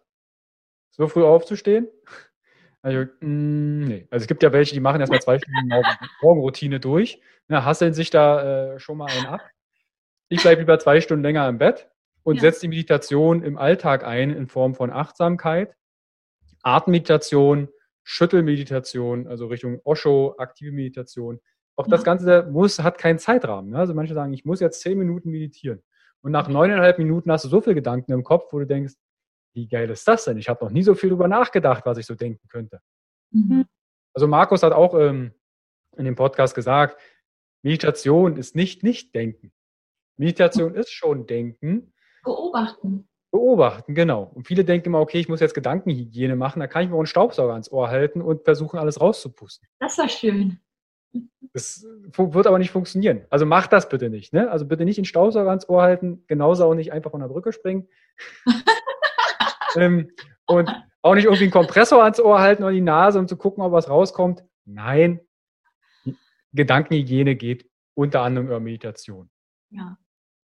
Speaker 1: so früh aufzustehen? Also, mh, mm, nee. also es gibt ja welche, die machen erstmal zwei Stunden Morgenroutine durch, ne, hasseln sich da äh, schon mal einen ab. Ich bleibe lieber zwei Stunden länger im Bett und ja. setze die Meditation im Alltag ein in Form von Achtsamkeit, Atemmeditation, Schüttelmeditation, also Richtung Osho, aktive Meditation. Auch das Ganze muss, hat keinen Zeitrahmen. Ne? Also manche sagen, ich muss jetzt zehn Minuten meditieren. Und nach neuneinhalb Minuten hast du so viele Gedanken im Kopf, wo du denkst, wie geil ist das denn? Ich habe noch nie so viel darüber nachgedacht, was ich so denken könnte. Mhm. Also Markus hat auch ähm, in dem Podcast gesagt, Meditation ist nicht Nicht-Denken. Meditation ist schon Denken.
Speaker 2: Beobachten.
Speaker 1: Beobachten, genau. Und viele denken immer, okay, ich muss jetzt Gedankenhygiene machen, da kann ich mir auch einen Staubsauger ans Ohr halten und versuchen, alles rauszupusten.
Speaker 2: Das war schön.
Speaker 1: Das wird aber nicht funktionieren. Also mach das bitte nicht. Ne? Also bitte nicht den Staubsauger ans Ohr halten, genauso auch nicht einfach von der Brücke springen. ähm, und auch nicht irgendwie einen Kompressor ans Ohr halten oder die Nase, um zu gucken, ob was rauskommt. Nein, Gedankenhygiene geht unter anderem über Meditation.
Speaker 2: Ja.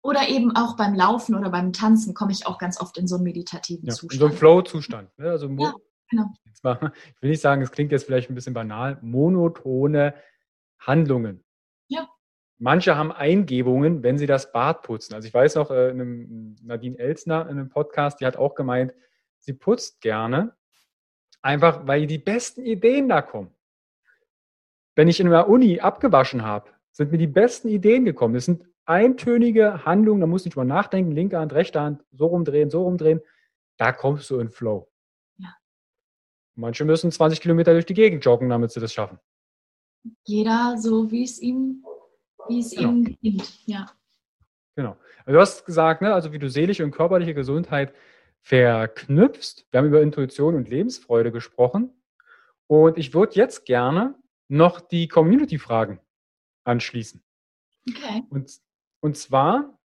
Speaker 2: Oder eben auch beim Laufen oder beim Tanzen komme ich auch ganz oft in so einen meditativen ja, Zustand. In
Speaker 1: so einen Flow-Zustand. Ne? Also
Speaker 2: ja, genau.
Speaker 1: ich will nicht sagen, es klingt jetzt vielleicht ein bisschen banal, monotone Handlungen.
Speaker 2: Ja.
Speaker 1: Manche haben Eingebungen, wenn sie das Bad putzen. Also ich weiß noch, äh, einem, Nadine Elsner in einem Podcast, die hat auch gemeint, sie putzt gerne, einfach weil die besten Ideen da kommen. Wenn ich in der Uni abgewaschen habe, sind mir die besten Ideen gekommen. Das sind eintönige Handlungen, da muss ich nicht mal nachdenken, linke Hand, rechte Hand, so rumdrehen, so rumdrehen. Da kommst du in Flow.
Speaker 2: Ja.
Speaker 1: Manche müssen 20 Kilometer durch die Gegend joggen, damit sie das schaffen
Speaker 2: jeder so, wie es ihm, wie es genau. ihm gelingt. Ja.
Speaker 1: Genau. Also du hast gesagt, ne, also wie du seelische und körperliche Gesundheit verknüpfst. Wir haben über Intuition und Lebensfreude gesprochen. Und ich würde jetzt gerne noch die Community-Fragen anschließen.
Speaker 2: Okay.
Speaker 1: Und, und zwar,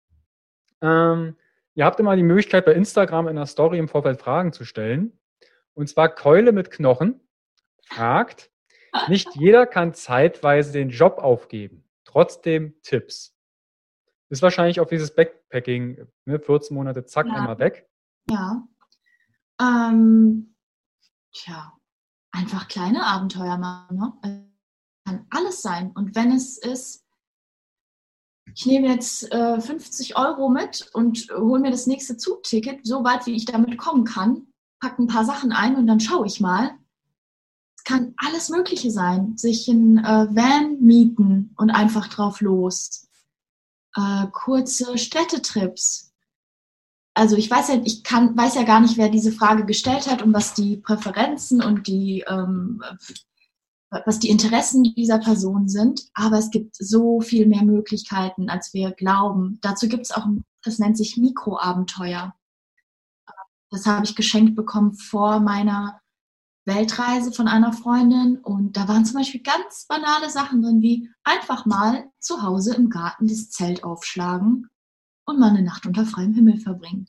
Speaker 1: ähm, ihr habt immer die Möglichkeit, bei Instagram in der Story im Vorfeld Fragen zu stellen. Und zwar Keule mit Knochen fragt, nicht jeder kann zeitweise den Job aufgeben. Trotzdem Tipps. ist wahrscheinlich auch dieses Backpacking, ne? 14 Monate, zack,
Speaker 2: Ja.
Speaker 1: einmal weg.
Speaker 2: Ja. Ähm, tja, einfach kleine Abenteuer machen. Ne? Kann alles sein. Und wenn es ist, ich nehme jetzt äh, 50 Euro mit und hole mir das nächste Zugticket, so weit wie ich damit kommen kann, packe ein paar Sachen ein und dann schaue ich mal. Es kann alles Mögliche sein. Sich ein äh, Van mieten und einfach drauf los. Äh, kurze Städtetrips also ich weiß ja, ich kann, weiß ja gar nicht, wer diese Frage gestellt hat und was die Präferenzen und die, ähm, was die Interessen dieser Person sind. Aber es gibt so viel mehr Möglichkeiten, als wir glauben. Dazu gibt es auch, das nennt sich Mikroabenteuer. Das habe ich geschenkt bekommen vor meiner Weltreise von einer Freundin. Und da waren zum Beispiel ganz banale Sachen drin, wie einfach mal zu Hause im Garten das Zelt aufschlagen und mal eine Nacht unter freiem Himmel verbringen.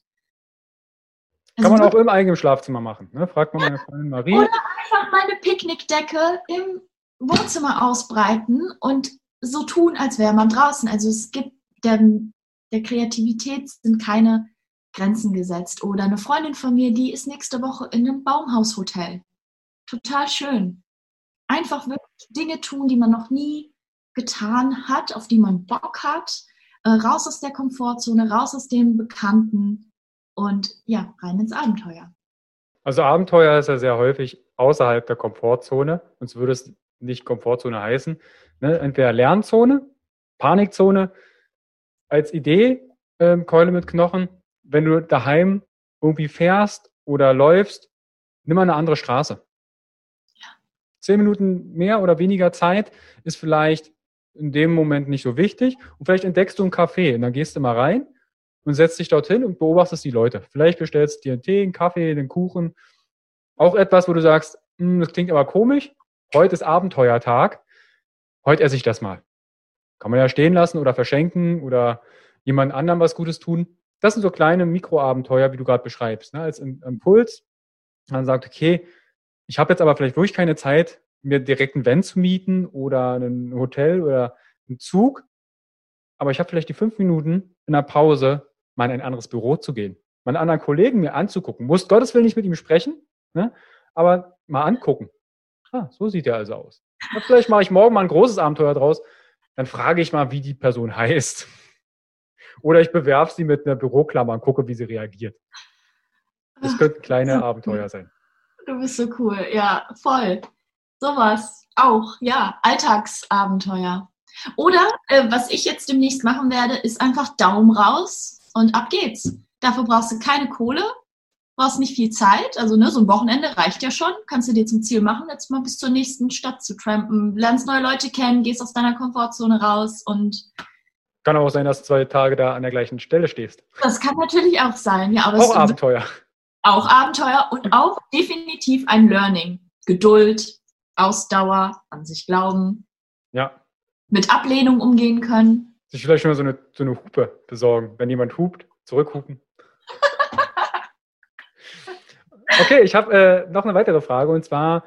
Speaker 1: Kann man
Speaker 2: Also
Speaker 1: auch im eigenen Schlafzimmer machen. Ne? Fragt mal meine Freundin Marie.
Speaker 2: Oder einfach mal eine Picknickdecke im Wohnzimmer ausbreiten und so tun, als wäre man draußen. Also es gibt der, der Kreativität sind keine Grenzen gesetzt. Oder eine Freundin von mir, die ist nächste Woche in einem Baumhaushotel. Total schön. Einfach wirklich Dinge tun, die man noch nie getan hat, auf die man Bock hat. Äh, raus aus der Komfortzone, raus aus dem Bekannten und ja, rein ins Abenteuer.
Speaker 1: Also Abenteuer ist ja sehr häufig außerhalb der Komfortzone. Sonst würde es nicht Komfortzone heißen. Ne? Entweder Lernzone, Panikzone. Als Idee, ähm, Keule mit Knochen, wenn du daheim irgendwie fährst oder läufst, nimm mal eine andere Straße. Zehn Minuten mehr oder weniger Zeit ist vielleicht in dem Moment nicht so wichtig. Und vielleicht entdeckst du ein Café und dann gehst du mal rein und setzt dich dorthin und beobachtest die Leute. Vielleicht bestellst du dir einen Tee, einen Kaffee, einen Kuchen. Auch etwas, wo du sagst, "Hm, das klingt aber komisch. Heute ist Abenteuertag. Heute esse ich das mal. Kann man ja stehen lassen oder verschenken oder jemand anderem was Gutes tun. Das sind so kleine Mikroabenteuer, wie du gerade beschreibst, ne? als Im- Impuls. Man sagt, okay, ich habe jetzt aber vielleicht wirklich keine Zeit, mir direkt ein Van zu mieten oder ein Hotel oder einen Zug. Aber ich habe vielleicht die fünf Minuten in der Pause, mal in ein anderes Büro zu gehen, meinen anderen Kollegen mir anzugucken. Muss Gottes Willen nicht mit ihm sprechen, ne? aber mal angucken. Ah, so sieht er also aus. Und vielleicht mache ich morgen mal ein großes Abenteuer draus. Dann frage ich mal, wie die Person heißt. Oder ich bewerfe sie mit einer Büroklammer und gucke, wie sie reagiert. Das könnten kleine Abenteuer sein.
Speaker 2: Du bist so cool, ja, voll. Sowas auch, ja, Alltagsabenteuer. Oder äh, was ich jetzt demnächst machen werde, ist einfach Daumen raus und ab geht's. Dafür brauchst du keine Kohle, brauchst nicht viel Zeit. Also ne, so ein Wochenende reicht ja schon. Kannst du dir zum Ziel machen, jetzt mal bis zur nächsten Stadt zu trampen, lernst neue Leute kennen, gehst aus deiner Komfortzone raus und
Speaker 1: Kann auch sein, dass du zwei Tage da an der gleichen Stelle stehst.
Speaker 2: das kann natürlich auch sein. Ja, aber
Speaker 1: Auch Abenteuer.
Speaker 2: auch Abenteuer und auch definitiv ein Learning. Geduld, Ausdauer, an sich glauben,
Speaker 1: Ja.
Speaker 2: mit Ablehnung umgehen können.
Speaker 1: Sich vielleicht schon mal so eine, so eine Hupe besorgen. Wenn jemand hupt, zurückhupen. Okay, ich habe äh, noch eine weitere Frage und zwar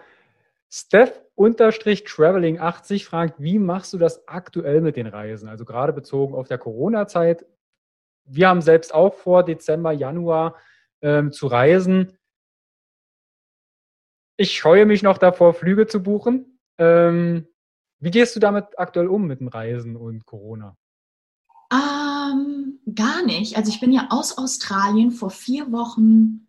Speaker 1: Steph-Traveling80 fragt, wie machst du das aktuell mit den Reisen? Also gerade bezogen auf der Corona-Zeit. Wir haben selbst auch vor, Dezember, Januar ähm, zu reisen. Ich scheue mich noch davor, Flüge zu buchen. Ähm, wie gehst du damit aktuell um mit dem Reisen und Corona?
Speaker 2: Ähm, gar nicht. Also ich bin ja aus Australien vor vier Wochen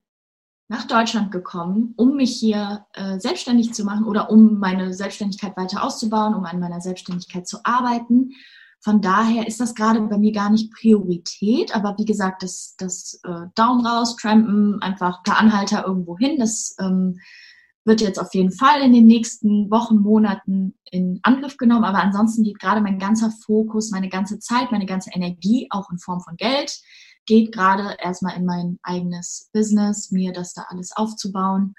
Speaker 2: nach Deutschland gekommen, um mich hier äh, selbstständig zu machen oder um meine Selbstständigkeit weiter auszubauen, um an meiner Selbstständigkeit zu arbeiten. Von daher ist das gerade bei mir gar nicht Priorität, aber wie gesagt, das, das äh, Daumen raus, Trampen, einfach per Anhalter irgendwo hin, das ähm, wird jetzt auf jeden Fall in den nächsten Wochen, Monaten in Angriff genommen. Aber ansonsten geht gerade mein ganzer Fokus, meine ganze Zeit, meine ganze Energie, auch in Form von Geld, geht gerade erstmal in mein eigenes Business, mir das da alles aufzubauen.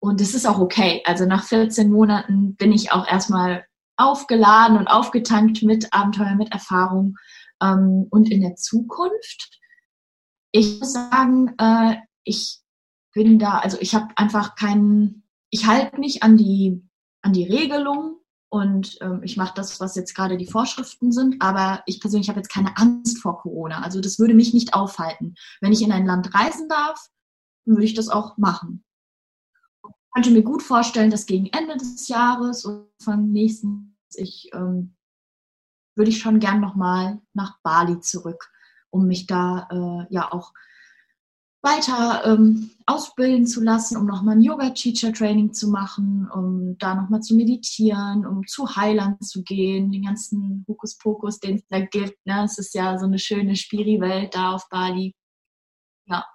Speaker 2: Und es ist auch okay. Also nach 14 Monaten bin ich auch erstmal aufgeladen und aufgetankt mit Abenteuer, mit Erfahrung. Ähm, und in der Zukunft, ich muss sagen, äh, ich bin da, also ich habe einfach keinen, ich halte mich an die, an die Regelung und ähm, ich mache das, was jetzt gerade die Vorschriften sind, aber ich persönlich habe jetzt keine Angst vor Corona. Also das würde mich nicht aufhalten. Wenn ich in ein Land reisen darf, würde ich das auch machen. Ich könnte mir gut vorstellen, dass gegen Ende des Jahres und von nächsten ich ähm, würde ich schon gern nochmal nach Bali zurück, um mich da äh, ja auch weiter ähm, ausbilden zu lassen, um nochmal ein Yoga-Teacher-Training zu machen, um da nochmal zu meditieren, um zu Heiland zu gehen, den ganzen Hokuspokus, den es da gibt. Ne? Es ist ja so eine schöne Spiri-Welt da auf Bali. Ja.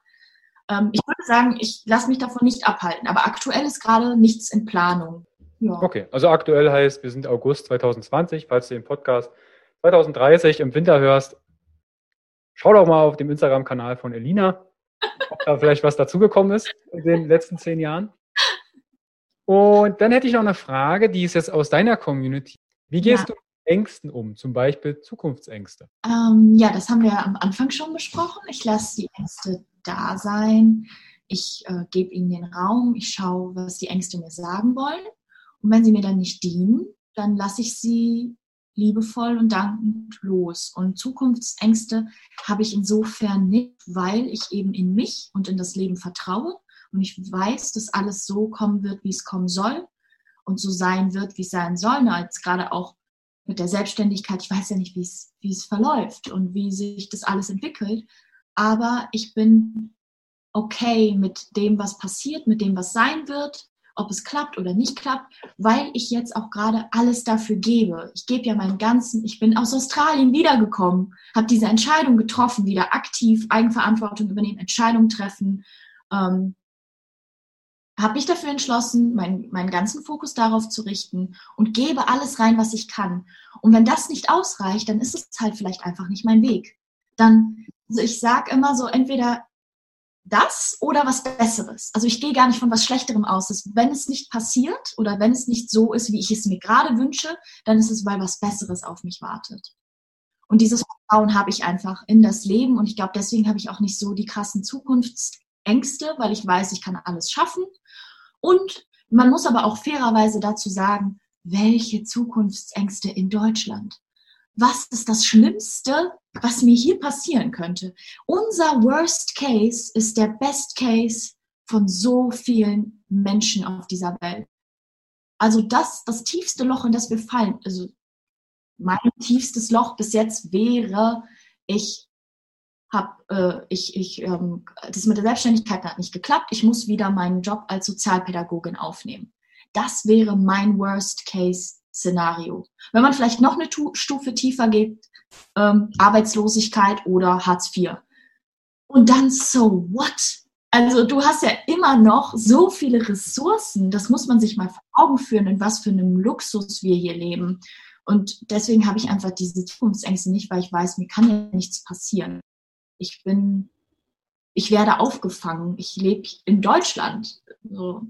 Speaker 2: Ähm, ich würde sagen, ich lasse mich davon nicht abhalten, aber aktuell ist gerade nichts in Planung.
Speaker 1: Ja. Okay, also aktuell heißt, wir sind August 2020, falls du den Podcast 2030 im Winter hörst, schau doch mal auf dem Instagram-Kanal von Elina ob da vielleicht was dazugekommen ist in den letzten zehn Jahren. Und dann hätte ich noch eine Frage, die ist jetzt aus deiner Community. Wie gehst ja. du mit Ängsten um, zum Beispiel Zukunftsängste?
Speaker 2: Ähm, ja, das haben wir am Anfang schon besprochen. Ich lasse die Ängste da sein. Ich äh, gebe ihnen den Raum. Ich schaue, was die Ängste mir sagen wollen. Und wenn sie mir dann nicht dienen, dann lasse ich sie liebevoll und dankend los. Und Zukunftsängste habe ich insofern nicht, weil ich eben in mich und in das Leben vertraue und ich weiß, dass alles so kommen wird, wie es kommen soll und so sein wird, wie es sein soll. Na, jetzt gerade auch mit der Selbstständigkeit, ich weiß ja nicht, wie es, wie es verläuft und wie sich das alles entwickelt, aber ich bin okay mit dem, was passiert, mit dem, was sein wird ob es klappt oder nicht klappt, weil ich jetzt auch gerade alles dafür gebe. Ich gebe ja meinen ganzen, ich bin aus Australien wiedergekommen, habe diese Entscheidung getroffen, wieder aktiv Eigenverantwortung übernehmen, Entscheidungen treffen, ähm, habe mich dafür entschlossen, mein, meinen ganzen Fokus darauf zu richten und gebe alles rein, was ich kann. Und wenn das nicht ausreicht, dann ist es halt vielleicht einfach nicht mein Weg. Dann, also ich sage immer so, entweder das oder was Besseres. Also ich gehe gar nicht von was Schlechterem aus. Dass, wenn es nicht passiert oder wenn es nicht so ist, wie ich es mir gerade wünsche, dann ist es, weil was Besseres auf mich wartet. Und dieses Vertrauen habe ich einfach in das Leben und ich glaube, deswegen habe ich auch nicht so die krassen Zukunftsängste, weil ich weiß, ich kann alles schaffen. Und man muss aber auch fairerweise dazu sagen, welche Zukunftsängste in Deutschland? was ist das Schlimmste, was mir hier passieren könnte. Unser Worst Case ist der Best Case von so vielen Menschen auf dieser Welt. Also das, das tiefste Loch, in das wir fallen, also mein tiefstes Loch bis jetzt wäre, ich habe, äh, ich, ich, ähm, das mit der Selbstständigkeit hat nicht geklappt. Ich muss wieder meinen Job als Sozialpädagogin aufnehmen. Das wäre mein Worst Case Szenario. Wenn man vielleicht noch eine Stufe tiefer geht, ähm, Arbeitslosigkeit oder Hartz IV. Und dann so what? Also du hast ja immer noch so viele Ressourcen, das muss man sich mal vor Augen führen, in was für einem Luxus wir hier leben. Und deswegen habe ich einfach diese Zukunftsängste nicht, weil ich weiß, mir kann ja nichts passieren. Ich bin, ich werde aufgefangen. Ich lebe in Deutschland. So,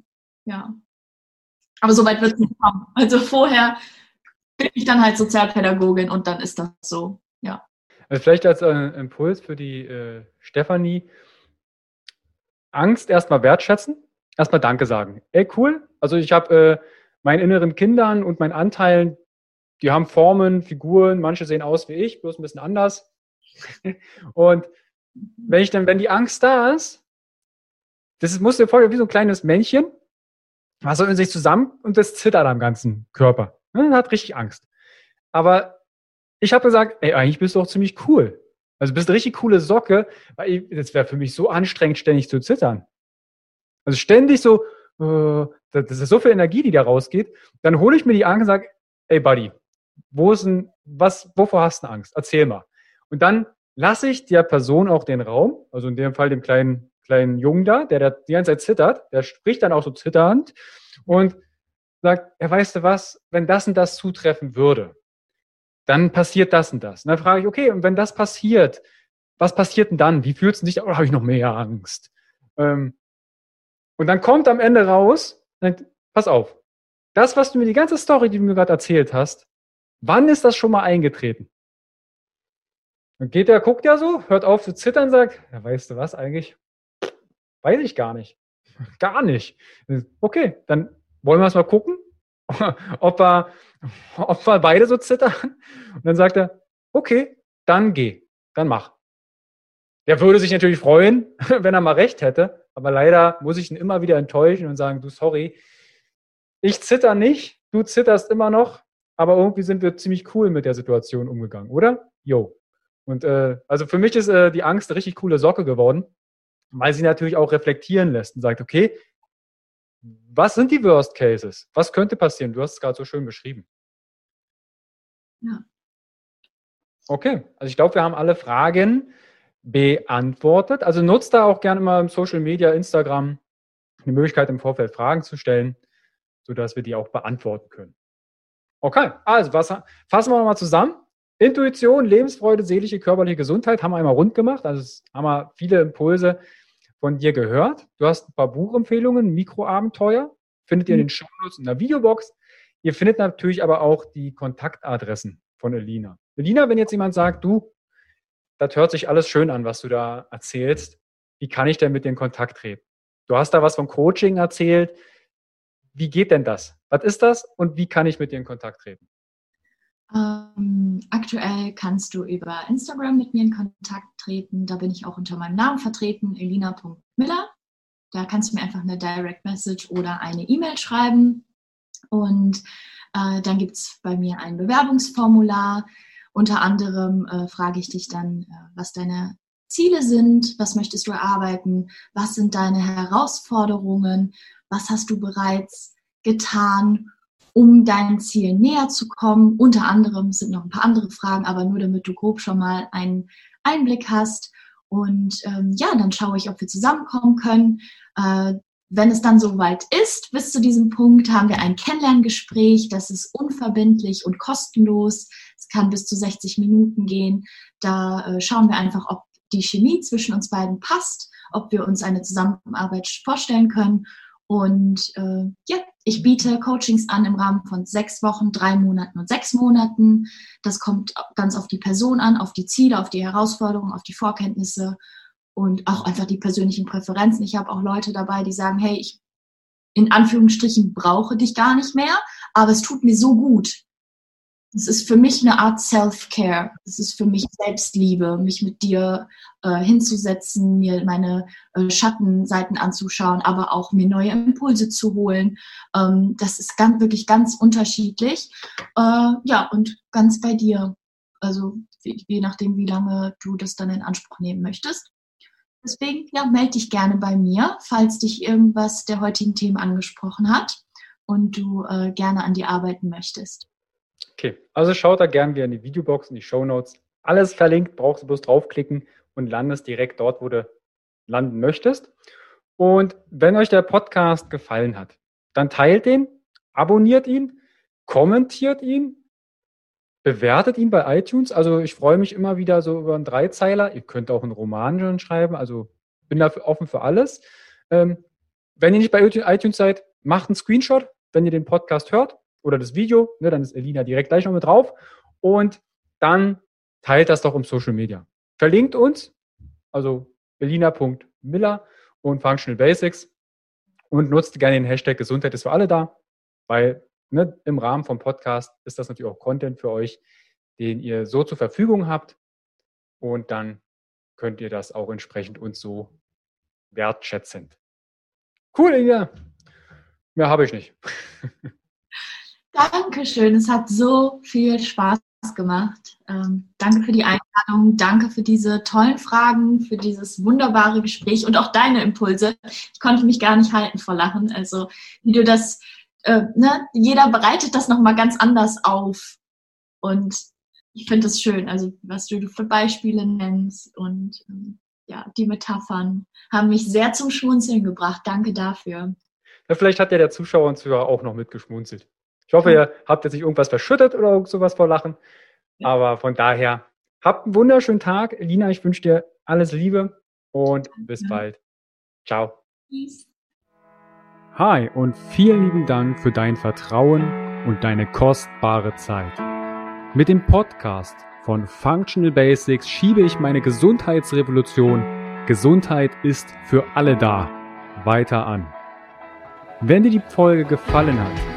Speaker 2: ja. Aber so weit wird es nicht kommen. Also vorher bin ich dann halt Sozialpädagogin und dann ist das so, ja.
Speaker 1: Also vielleicht als äh, Impuls für die äh, Stefanie, Angst erstmal wertschätzen, erstmal Danke sagen. Ey, cool. Also ich habe äh, meinen inneren Kindern und meinen Anteilen, die haben Formen, Figuren, manche sehen aus wie ich, bloß ein bisschen anders. und wenn ich dann, wenn die Angst da ist, das muss dir vorstellen wie so ein kleines Männchen, was so in sich zusammen und das zittert am ganzen Körper. Man hat richtig Angst. Aber ich habe gesagt, ey, eigentlich bist du auch ziemlich cool. Also bist eine richtig coole Socke, weil das wäre für mich so anstrengend, ständig zu zittern. Also ständig so, äh, das ist so viel Energie, die da rausgeht. Dann hole ich mir die Angst und sage, ey Buddy, wo ist denn, was, wovor hast du Angst? Erzähl mal. Und dann lasse ich der Person auch den Raum, also in dem Fall dem kleinen kleinen Jungen da, der, der die ganze Zeit zittert, der spricht dann auch so zitternd und sagt, er weißt du was, wenn das und das zutreffen würde, dann passiert das und das. Und dann frage ich, okay, und wenn das passiert, was passiert denn dann? Wie fühlst du dich? Oder habe ich noch mehr Angst? Ähm, und dann kommt am Ende raus, sagt, pass auf, das, was du mir, die ganze Story, die du mir gerade erzählt hast, wann ist das schon mal eingetreten? Dann geht er, guckt ja so, hört auf zu zittern, sagt, ja, weißt du was eigentlich? Weiß ich gar nicht. Gar nicht. Okay, dann wollen wir es mal gucken. ob, er, ob wir beide so zittern. Und dann sagt er, okay, dann geh, dann mach. Der würde sich natürlich freuen, wenn er mal recht hätte, aber leider muss ich ihn immer wieder enttäuschen und sagen, du sorry, ich zitter nicht, du zitterst immer noch, aber irgendwie sind wir ziemlich cool mit der Situation umgegangen, oder? Jo. Und äh, also für mich ist äh, die Angst eine richtig coole Socke geworden, weil sie natürlich auch reflektieren lässt und sagt, okay, was sind die Worst Cases? Was könnte passieren? Du hast es gerade so schön beschrieben. Ja. Okay, also ich glaube, wir haben alle Fragen beantwortet. Also nutzt da auch gerne mal im Social Media, Instagram, die Möglichkeit im Vorfeld Fragen zu stellen, sodass wir die auch beantworten können. Okay, also was, fassen wir nochmal zusammen. Intuition, Lebensfreude, seelische, körperliche Gesundheit haben wir einmal rund gemacht. Also haben wir viele Impulse von dir gehört. Du hast ein paar Buchempfehlungen, Mikroabenteuer, findet ihr in den Shownotes in der Videobox. Ihr findet natürlich aber auch die Kontaktadressen von Elina. Elina, wenn jetzt jemand sagt, du, das hört sich alles schön an, was du da erzählst, wie kann ich denn mit dir in Kontakt treten? Du hast da was vom Coaching erzählt. Wie geht denn das? Was ist das und wie kann ich mit dir in Kontakt treten?
Speaker 2: Ähm, aktuell kannst du über Instagram mit mir in Kontakt treten. Da bin ich auch unter meinem Namen vertreten, elina.miller. Da kannst du mir einfach eine Direct Message oder eine E-Mail schreiben. Und äh, dann gibt es bei mir ein Bewerbungsformular. Unter anderem äh, frage ich dich dann, äh, was deine Ziele sind, was möchtest du erarbeiten, was sind deine Herausforderungen, was hast du bereits getan um deinem Ziel näher zu kommen. Unter anderem sind noch ein paar andere Fragen, aber nur damit du grob schon mal einen Einblick hast. Und ähm, ja, dann schaue ich, ob wir zusammenkommen können. Äh, wenn es dann soweit ist, bis zu diesem Punkt, haben wir ein Kennenlerngespräch. Das ist unverbindlich und kostenlos. Es kann bis zu 60 Minuten gehen. Da äh, schauen wir einfach, ob die Chemie zwischen uns beiden passt, ob wir uns eine Zusammenarbeit vorstellen können. Und äh, ja, ich biete Coachings an im Rahmen von sechs Wochen, drei Monaten und sechs Monaten. Das kommt ganz auf die Person an, auf die Ziele, auf die Herausforderungen, auf die Vorkenntnisse und auch einfach die persönlichen Präferenzen. Ich habe auch Leute dabei, die sagen, hey, ich in Anführungsstrichen brauche dich gar nicht mehr, aber es tut mir so gut, es ist für mich eine Art Self-Care. Es ist für mich Selbstliebe, mich mit dir äh, hinzusetzen, mir meine äh, Schattenseiten anzuschauen, aber auch mir neue Impulse zu holen. Ähm, das ist ganz, wirklich ganz unterschiedlich. Äh, ja, und ganz bei dir. Also je, nachdem, wie lange du das dann in Anspruch nehmen möchtest. Deswegen, ja, melde dich gerne bei mir, falls dich irgendwas der heutigen Themen angesprochen hat und du äh, gerne an dir arbeiten möchtest.
Speaker 1: Okay, also schaut da gerne wieder in die Videobox, in die Show Notes. Alles verlinkt, brauchst du bloß draufklicken und landest direkt dort, wo du landen möchtest. Und wenn euch der Podcast gefallen hat, dann teilt den, abonniert ihn, kommentiert ihn, bewertet ihn bei iTunes. Also ich freue mich immer wieder so über einen Dreizeiler. Ihr könnt auch einen Roman schon schreiben. Also bin dafür offen für alles. Ähm, wenn ihr nicht bei iTunes seid, macht einen Screenshot, wenn ihr den Podcast hört oder das Video, ne, dann ist Elina direkt gleich noch mit drauf. Und dann teilt das doch im Social Media. Verlinkt uns, also elina.miller und Functional Basics und nutzt gerne den Hashtag Gesundheit ist für alle da, weil ne, im Rahmen vom Podcast ist das natürlich auch Content für euch, den ihr so zur Verfügung habt und dann könnt ihr das auch entsprechend uns so wertschätzend. Cool, Elina. Mehr habe ich nicht.
Speaker 2: Dankeschön, es hat so viel Spaß gemacht. Ähm, danke für die Einladung, danke für diese tollen Fragen, für dieses wunderbare Gespräch und auch deine Impulse. Ich konnte mich gar nicht halten vor Lachen. Also wie du das, äh, ne, jeder bereitet das nochmal ganz anders auf. Und ich finde es schön, also was du für Beispiele nennst und ähm, ja, die Metaphern haben mich sehr zum Schmunzeln gebracht. Danke dafür.
Speaker 1: Ja, vielleicht hat ja der Zuschauer und Zuhörer auch noch mitgeschmunzelt. Ich hoffe, ihr habt jetzt nicht irgendwas verschüttet oder sowas vor Lachen. Aber von daher, habt einen wunderschönen Tag. Lina, ich wünsche dir alles Liebe und bis bald. Ciao. Hi und vielen lieben Dank für dein Vertrauen und deine kostbare Zeit. Mit dem Podcast von Functional Basics schiebe ich meine Gesundheitsrevolution Gesundheit ist für alle da weiter an. Wenn dir die Folge gefallen hat,